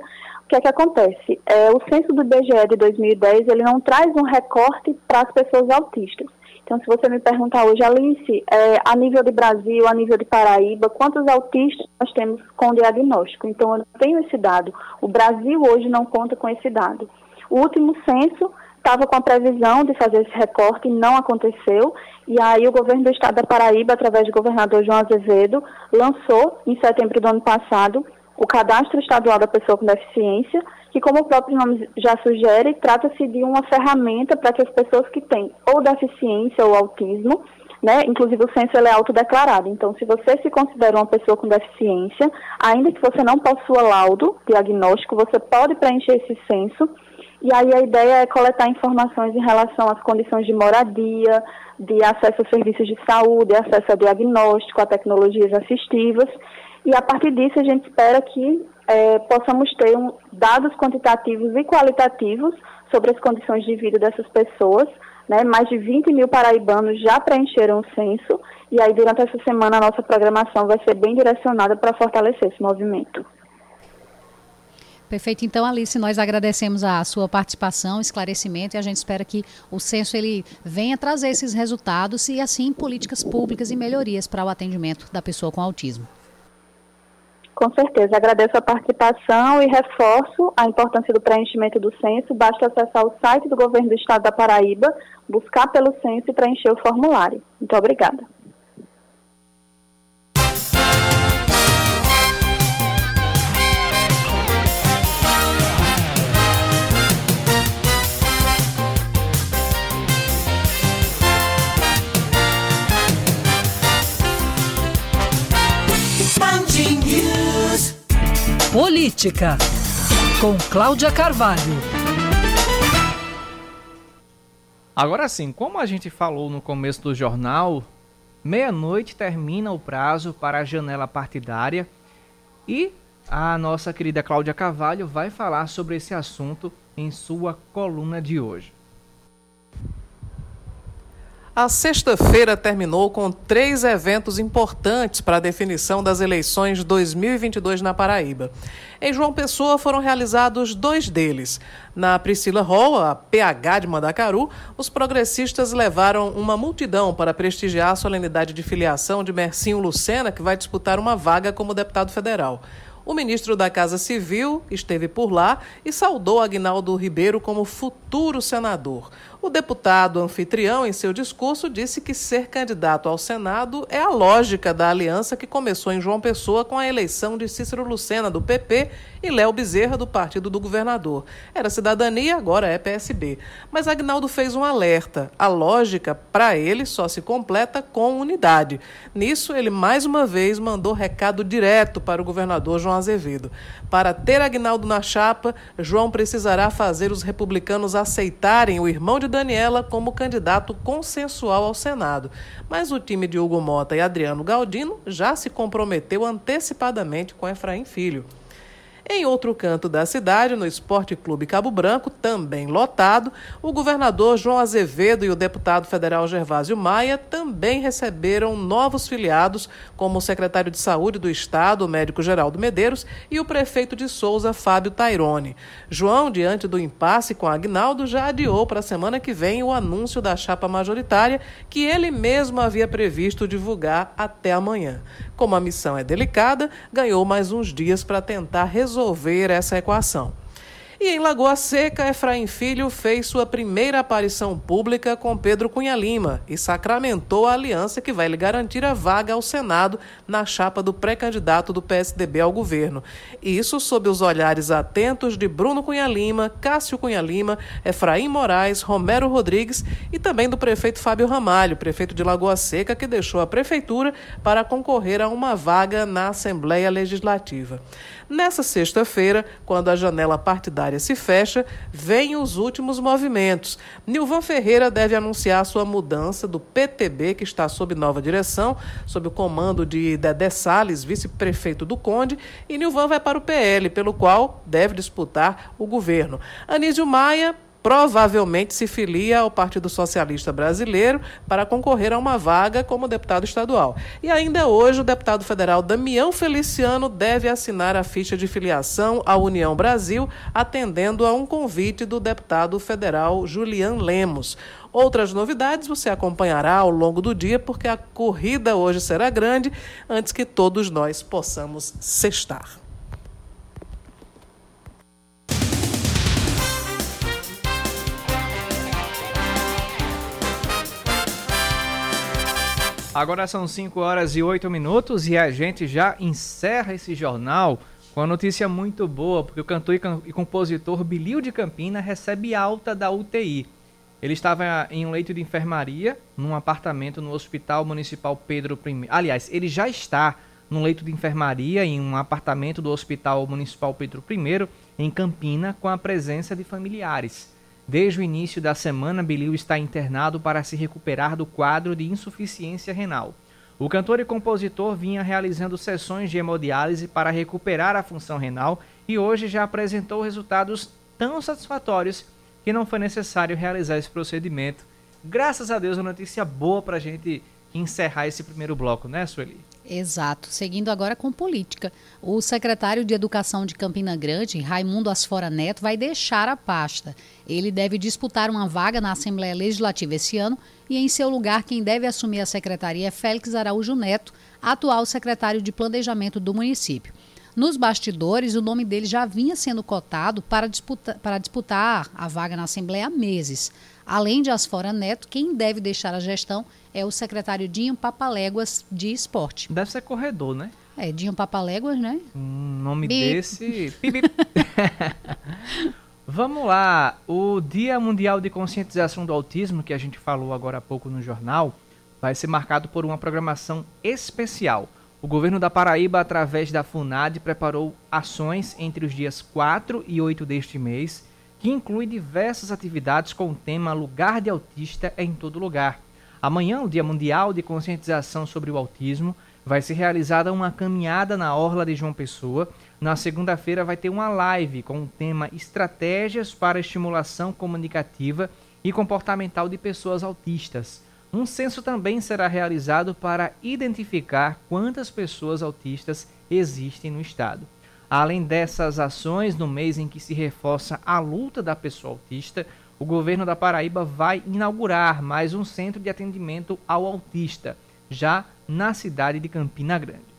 que é que acontece? É, o censo do IBGE de 2010, ele não traz um recorte para as pessoas autistas. Então, se você me perguntar hoje, Alice, é, a nível de Brasil, a nível de Paraíba, quantos autistas nós temos com diagnóstico? Então, eu não tenho esse dado. O Brasil hoje não conta com esse dado. O último censo estava com a previsão de fazer esse recorte não aconteceu. E aí o governo do estado da Paraíba, através do governador João Azevedo, lançou, em setembro do ano passado, o Cadastro Estadual da Pessoa com Deficiência, que, como o próprio nome já sugere, trata-se de uma ferramenta para que as pessoas que têm ou deficiência ou autismo, né, inclusive o censo ele é autodeclarado. Então, se você se considera uma pessoa com deficiência, ainda que você não possua laudo diagnóstico, você pode preencher esse censo. E aí a ideia é coletar informações em relação às condições de moradia, de acesso a serviços de saúde, acesso a diagnóstico, a tecnologias assistivas. E a partir disso a gente espera que é, possamos ter um, dados quantitativos e qualitativos sobre as condições de vida dessas pessoas. Né? Mais de 20 mil paraibanos já preencheram o censo e aí durante essa semana a nossa programação vai ser bem direcionada para fortalecer esse movimento. Perfeito. Então, Alice, nós agradecemos a sua participação, esclarecimento e a gente espera que o censo ele venha trazer esses resultados e assim políticas públicas e melhorias para o atendimento da pessoa com autismo. Com certeza, agradeço a participação e reforço a importância do preenchimento do censo. Basta acessar o site do governo do estado da Paraíba, buscar pelo censo e preencher o formulário. Muito obrigada. Política, com Cláudia Carvalho. Agora sim, como a gente falou no começo do jornal, meia-noite termina o prazo para a janela partidária e a nossa querida Cláudia Carvalho vai falar sobre esse assunto em sua coluna de hoje. A sexta-feira terminou com três eventos importantes para a definição das eleições 2022 na Paraíba. Em João Pessoa foram realizados dois deles. Na Priscila Hall, a PH de Mandacaru, os progressistas levaram uma multidão para prestigiar a solenidade de filiação de Mercinho Lucena, que vai disputar uma vaga como deputado federal. O ministro da Casa Civil esteve por lá e saudou Agnaldo Ribeiro como futuro senador. O deputado anfitrião, em seu discurso, disse que ser candidato ao Senado é a lógica da aliança que começou em João Pessoa com a eleição de Cícero Lucena, do PP, e Léo Bezerra, do partido do governador. Era cidadania, agora é PSB. Mas Agnaldo fez um alerta. A lógica, para ele, só se completa com unidade. Nisso, ele mais uma vez mandou recado direto para o governador João Azevedo. Para ter Agnaldo na chapa, João precisará fazer os republicanos aceitarem o irmão de Daniela como candidato consensual ao Senado. Mas o time de Hugo Mota e Adriano Galdino já se comprometeu antecipadamente com Efraim Filho. Em outro canto da cidade, no Esporte Clube Cabo Branco, também lotado, o governador João Azevedo e o deputado federal Gervásio Maia também receberam novos filiados, como o secretário de Saúde do Estado, o médico Geraldo Medeiros, e o prefeito de Souza, Fábio Tairone. João, diante do impasse com Agnaldo, já adiou para a semana que vem o anúncio da chapa majoritária, que ele mesmo havia previsto divulgar até amanhã. Como a missão é delicada, ganhou mais uns dias para tentar resolver resolver essa equação. E em Lagoa Seca, Efraim Filho fez sua primeira aparição pública com Pedro Cunha Lima e sacramentou a aliança que vai lhe garantir a vaga ao Senado na chapa do pré-candidato do PSDB ao governo. Isso sob os olhares atentos de Bruno Cunha Lima, Cássio Cunha Lima, Efraim Moraes, Romero Rodrigues e também do prefeito Fábio Ramalho, prefeito de Lagoa Seca, que deixou a prefeitura para concorrer a uma vaga na Assembleia Legislativa. Nessa sexta-feira, quando a janela partidária se fecha, vêm os últimos movimentos. Nilvan Ferreira deve anunciar sua mudança do PTB, que está sob nova direção, sob o comando de Dedé Salles, vice-prefeito do Conde, e Nilvan vai para o PL, pelo qual deve disputar o governo. Anísio Maia provavelmente se filia ao Partido Socialista Brasileiro para concorrer a uma vaga como deputado estadual. E ainda hoje, o deputado federal Damião Feliciano deve assinar a ficha de filiação à União Brasil, atendendo a um convite do deputado federal Julian Lemos. Outras novidades você acompanhará ao longo do dia, porque a corrida hoje será grande, antes que todos nós possamos sextar. Agora são 5 horas e 8 minutos e a gente já encerra esse jornal com uma notícia muito boa, porque o cantor e compositor Bilil de Campina recebe alta da UTI. Ele estava em um leito de enfermaria, num apartamento no Hospital Municipal Pedro I. Aliás, ele já está num leito de enfermaria em um apartamento do Hospital Municipal Pedro I, em Campina, com a presença de familiares. Desde o início da semana, Bilil está internado para se recuperar do quadro de insuficiência renal. O cantor e compositor vinha realizando sessões de hemodiálise para recuperar a função renal e hoje já apresentou resultados tão satisfatórios que não foi necessário realizar esse procedimento. Graças a Deus, uma notícia boa para a gente encerrar esse primeiro bloco, né, Sueli? Exato. Seguindo agora com política. O secretário de Educação de Campina Grande, Raimundo Asfora Neto, vai deixar a pasta. Ele deve disputar uma vaga na Assembleia Legislativa esse ano e, em seu lugar, quem deve assumir a secretaria é Félix Araújo Neto, atual secretário de Planejamento do município. Nos bastidores, o nome dele já vinha sendo cotado para disputar, para disputar a vaga na Assembleia há meses. Além de Asfora Neto, quem deve deixar a gestão é o secretário Dinho Papaléguas de Esporte. Deve ser corredor, né? É, Dinho Papaléguas, né? Um nome bip. desse. Vamos lá. O Dia Mundial de Conscientização do Autismo, que a gente falou agora há pouco no jornal, vai ser marcado por uma programação especial. O governo da Paraíba, através da FUNAD, preparou ações entre os dias 4 e 8 deste mês, que inclui diversas atividades com o tema Lugar de Autista em Todo Lugar. Amanhã, o Dia Mundial de Conscientização sobre o Autismo, vai ser realizada uma caminhada na Orla de João Pessoa. Na segunda-feira vai ter uma live com o tema Estratégias para Estimulação Comunicativa e Comportamental de Pessoas Autistas. Um censo também será realizado para identificar quantas pessoas autistas existem no estado. Além dessas ações, no mês em que se reforça a luta da pessoa autista, o governo da Paraíba vai inaugurar mais um centro de atendimento ao autista, já na cidade de Campina Grande.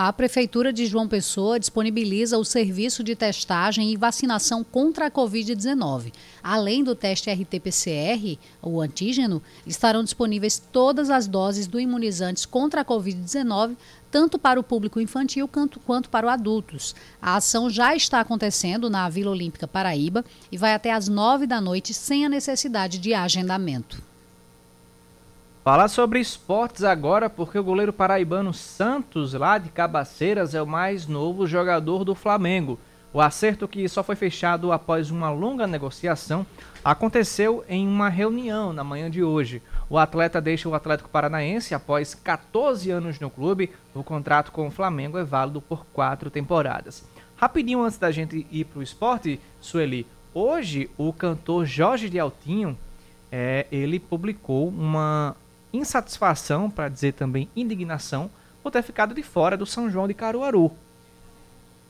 A Prefeitura de João Pessoa disponibiliza o serviço de testagem e vacinação contra a Covid-19. Além do teste RT-PCR, o antígeno, estarão disponíveis todas as doses do imunizantes contra a Covid-19, tanto para o público infantil quanto para os adultos. A ação já está acontecendo na Vila Olímpica Paraíba e vai até às nove da noite sem a necessidade de agendamento. Falar sobre esportes agora, porque o goleiro paraibano Santos, lá de Cabaceiras, é o mais novo jogador do Flamengo. O acerto, que só foi fechado após uma longa negociação, aconteceu em uma reunião na manhã de hoje. O atleta deixa o Atlético Paranaense após 14 anos no clube. O contrato com o Flamengo é válido por quatro temporadas. Rapidinho antes da gente ir para o esporte, Sueli, hoje o cantor Jorge de Altinho, é, ele publicou uma insatisfação, para dizer também indignação, por ter ficado de fora do São João de Caruaru.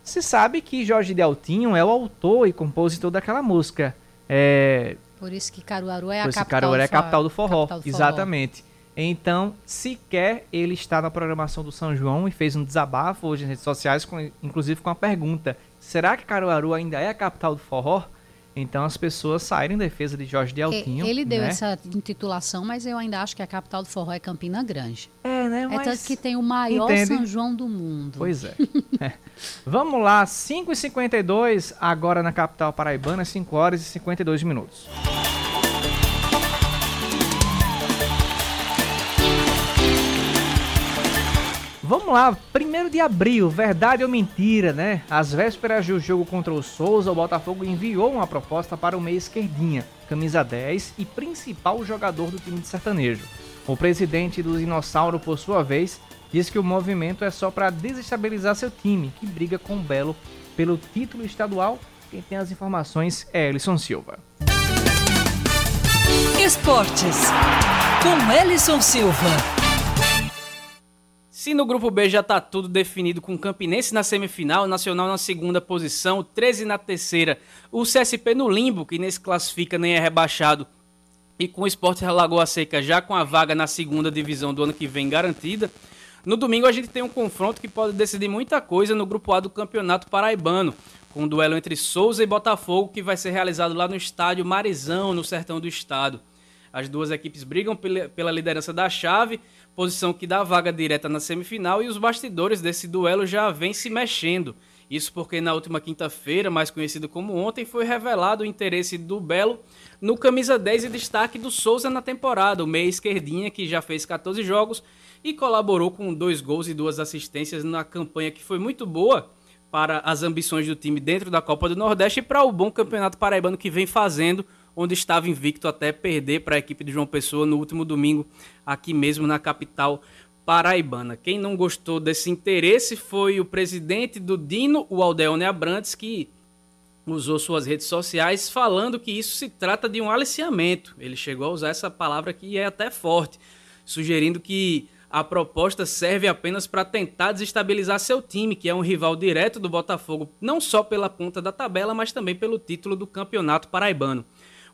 Se sabe que Jorge Deltinho é o autor e compositor daquela música. É... Por isso que Caruaru é a capital, Caruaru é a capital do forró. Capital do forró. Exatamente. Então, sequer ele está na programação do São João e fez um desabafo hoje nas redes sociais, com, inclusive com a pergunta: será que Caruaru ainda é a capital do forró? Então as pessoas saíram em defesa de Jorge de Altinho. Ele deu né? essa intitulação, mas eu ainda acho que a capital do forró é Campina Grande. É, né? Mas... É tanto que tem o maior Entende? São João do mundo. Pois é. é. Vamos lá, 5h52, agora na capital paraibana, 5 horas e 52 minutos. Vamos lá, primeiro de abril, verdade ou mentira, né? Às vésperas do jogo contra o Souza, o Botafogo enviou uma proposta para o meia esquerdinha, camisa 10 e principal jogador do time de sertanejo. O presidente do Dinossauro, por sua vez, diz que o movimento é só para desestabilizar seu time, que briga com o Belo pelo título estadual. Quem tem as informações é Ellison Silva. Esportes, com Ellison Silva. Se no grupo B já está tudo definido com o Campinense na semifinal, Nacional na segunda posição, 13 na terceira, o CSP no limbo, que nem se classifica nem é rebaixado, e com o Esporte Lagoa Seca já com a vaga na segunda divisão do ano que vem garantida. No domingo a gente tem um confronto que pode decidir muita coisa no grupo A do Campeonato Paraibano, com um duelo entre Souza e Botafogo que vai ser realizado lá no estádio Marizão, no sertão do estado. As duas equipes brigam pela liderança da chave posição que dá vaga direta na semifinal e os bastidores desse duelo já vêm se mexendo. Isso porque na última quinta-feira, mais conhecido como ontem, foi revelado o interesse do Belo no camisa 10 e destaque do Souza na temporada, o meia esquerdinha que já fez 14 jogos e colaborou com dois gols e duas assistências na campanha que foi muito boa para as ambições do time dentro da Copa do Nordeste e para o bom campeonato paraibano que vem fazendo, onde estava invicto até perder para a equipe de João Pessoa no último domingo, aqui mesmo na capital paraibana. Quem não gostou desse interesse foi o presidente do Dino, o Aldeone Abrantes, que usou suas redes sociais falando que isso se trata de um aliciamento. Ele chegou a usar essa palavra que é até forte, sugerindo que a proposta serve apenas para tentar desestabilizar seu time, que é um rival direto do Botafogo, não só pela ponta da tabela, mas também pelo título do Campeonato Paraibano.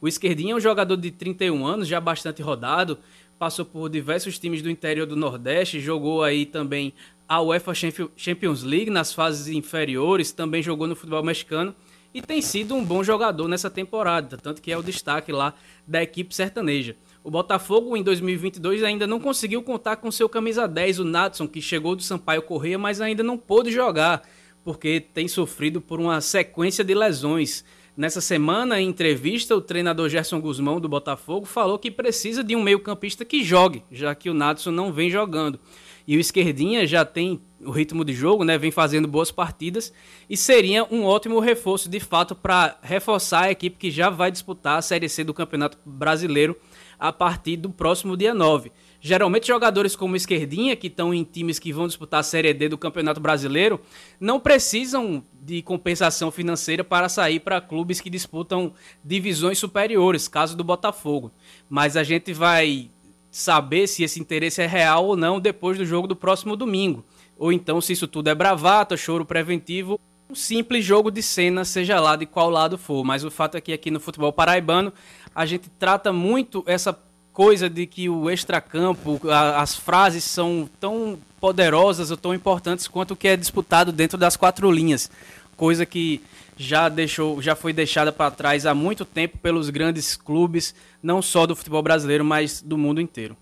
O Esquerdinha é um jogador de 31 anos, já bastante rodado, passou por diversos times do interior do Nordeste, jogou aí também a UEFA Champions League nas fases inferiores, também jogou no futebol mexicano e tem sido um bom jogador nessa temporada, tanto que é o destaque lá da equipe sertaneja. O Botafogo em 2022 ainda não conseguiu contar com seu camisa 10, o Natson, que chegou do Sampaio Correia, mas ainda não pôde jogar, porque tem sofrido por uma sequência de lesões. Nessa semana, em entrevista, o treinador Gerson Guzmão do Botafogo falou que precisa de um meio-campista que jogue, já que o Natson não vem jogando. E o Esquerdinha já tem o ritmo de jogo, né? Vem fazendo boas partidas e seria um ótimo reforço de fato para reforçar a equipe que já vai disputar a Série C do Campeonato Brasileiro a partir do próximo dia 9. Geralmente, jogadores como Esquerdinha, que estão em times que vão disputar a Série D do Campeonato Brasileiro, não precisam de compensação financeira para sair para clubes que disputam divisões superiores, caso do Botafogo. Mas a gente vai saber se esse interesse é real ou não depois do jogo do próximo domingo. Ou então, se isso tudo é bravata, choro preventivo, um simples jogo de cena, seja lá de qual lado for. Mas o fato é que aqui no futebol paraibano a gente trata muito essa coisa de que o extracampo, as frases são tão poderosas ou tão importantes quanto o que é disputado dentro das quatro linhas, coisa que já deixou, já foi deixada para trás há muito tempo pelos grandes clubes, não só do futebol brasileiro, mas do mundo inteiro.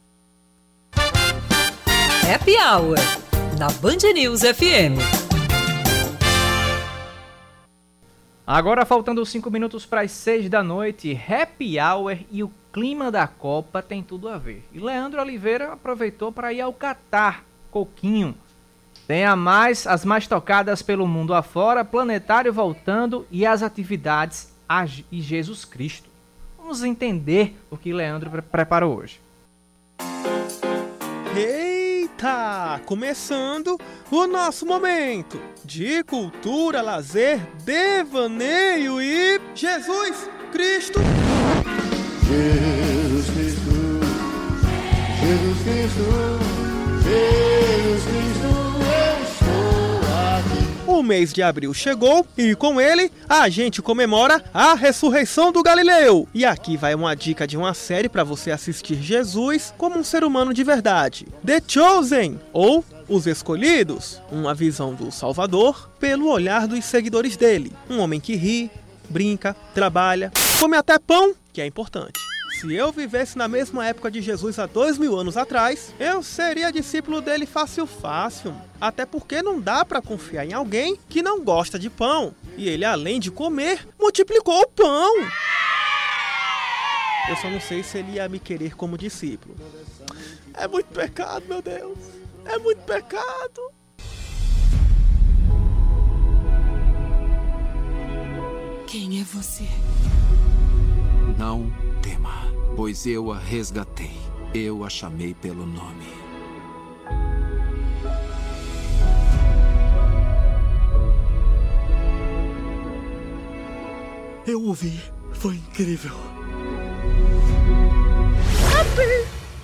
Happy Hour na Band News FM. Agora faltando 5 minutos para as 6 da noite, happy hour e o clima da Copa tem tudo a ver. E Leandro Oliveira aproveitou para ir ao Catar, Coquinho. Tem a mais, as mais tocadas pelo mundo afora, planetário voltando e as atividades e Jesus Cristo. Vamos entender o que Leandro preparou hoje. Eita! Começando o nosso momento de cultura, lazer, devaneio e Jesus Cristo. Jesus Cristo, Jesus Cristo, Jesus Cristo, eu estou aqui. O mês de abril chegou e com ele a gente comemora a ressurreição do Galileu. E aqui vai uma dica de uma série para você assistir Jesus como um ser humano de verdade. The Chosen ou Os Escolhidos, uma visão do Salvador pelo olhar dos seguidores dele. Um homem que ri, brinca, trabalha, come até pão, que é importante. Se eu vivesse na mesma época de Jesus há dois mil anos atrás, eu seria discípulo dele fácil fácil. Até porque não dá para confiar em alguém que não gosta de pão. E ele, além de comer, multiplicou o pão. Eu só não sei se ele ia me querer como discípulo. É muito pecado, meu Deus. É muito pecado. Quem é você? Não tema, pois eu a resgatei. Eu a chamei pelo nome. Eu ouvi. Foi incrível.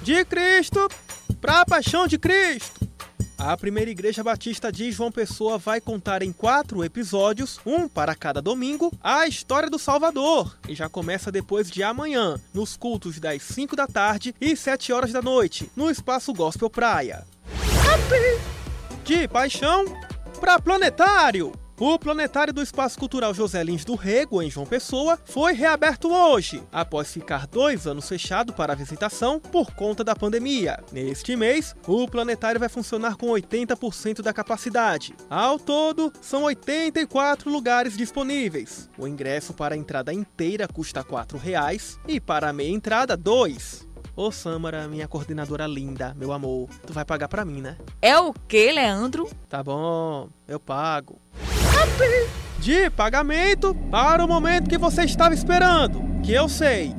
De Cristo para a paixão de Cristo. A primeira Igreja Batista de João Pessoa vai contar em quatro episódios, um para cada domingo, a história do Salvador. E já começa depois de amanhã, nos cultos das 5 da tarde e 7 horas da noite, no Espaço Gospel Praia. De paixão para planetário. O planetário do Espaço Cultural José Lins do Rego, em João Pessoa, foi reaberto hoje, após ficar dois anos fechado para visitação por conta da pandemia. Neste mês, o planetário vai funcionar com 80% da capacidade. Ao todo, são 84 lugares disponíveis. O ingresso para a entrada inteira custa R$ 4,00 e para a meia entrada, R$ 2,00. Ô Samara, minha coordenadora linda, meu amor, tu vai pagar pra mim, né? É o que, Leandro? Tá bom, eu pago. De pagamento para o momento que você estava esperando, que eu sei.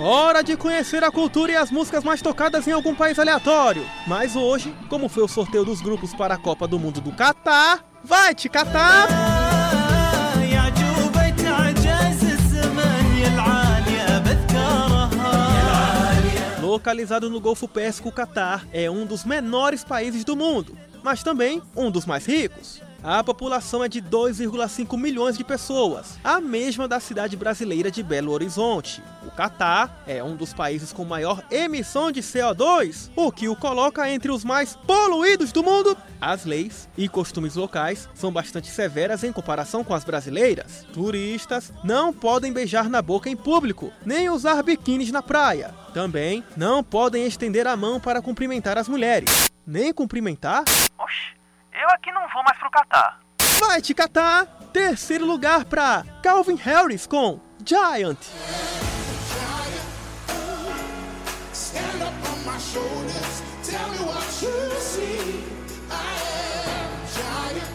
Hora de conhecer a cultura e as músicas mais tocadas em algum país aleatório. Mas hoje, como foi o sorteio dos grupos para a Copa do Mundo do Catar, vai te catar! Localizado no Golfo Pérsico, o Catar é um dos menores países do mundo, mas também um dos mais ricos. A população é de 2,5 milhões de pessoas, a mesma da cidade brasileira de Belo Horizonte. O Catar é um dos países com maior emissão de CO2, o que o coloca entre os mais poluídos do mundo. As leis e costumes locais são bastante severas em comparação com as brasileiras. Turistas não podem beijar na boca em público, nem usar biquínis na praia. Também não podem estender a mão para cumprimentar as mulheres. Nem cumprimentar? Oxi, eu aqui não vou mais pro Catar. Vai te catar! Terceiro lugar para Calvin Harris com Giant. Stand up on my shoulders, tell me what you see. I am giant.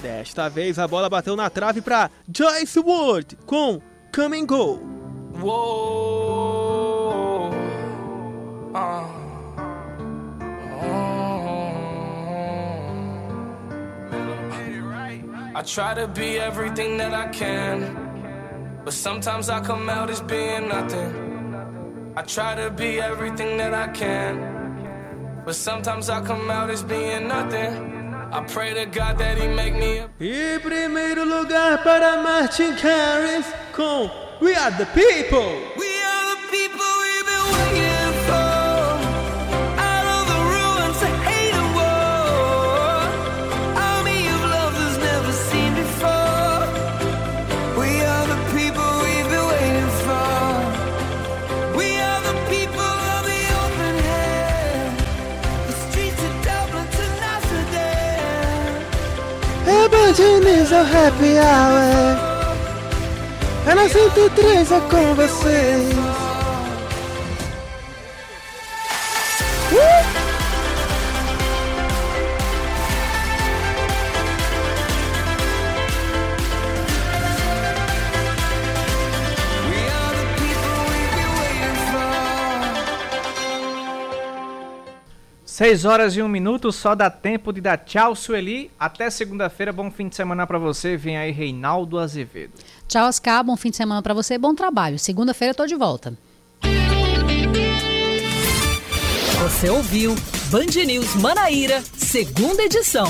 Desta vez a bola bateu na trave para Joyce Ward com Come and Go. Whoa. I try to be everything that I can, but sometimes I come out as being nothing. I try to be everything that I can, but sometimes I come out as being nothing. I pray to God that He make me a E primeiro lugar para Martin Harris com We Are the People. We Bandinês é o Happy Hour. É na 103 é com vocês. 6 horas e 1 um minuto, só dá tempo de dar tchau, Sueli. Até segunda-feira, bom fim de semana para você. Vem aí Reinaldo Azevedo. Tchau, Oscar, bom fim de semana para você, bom trabalho. Segunda-feira eu tô de volta. Você ouviu Band News Manaíra, segunda edição.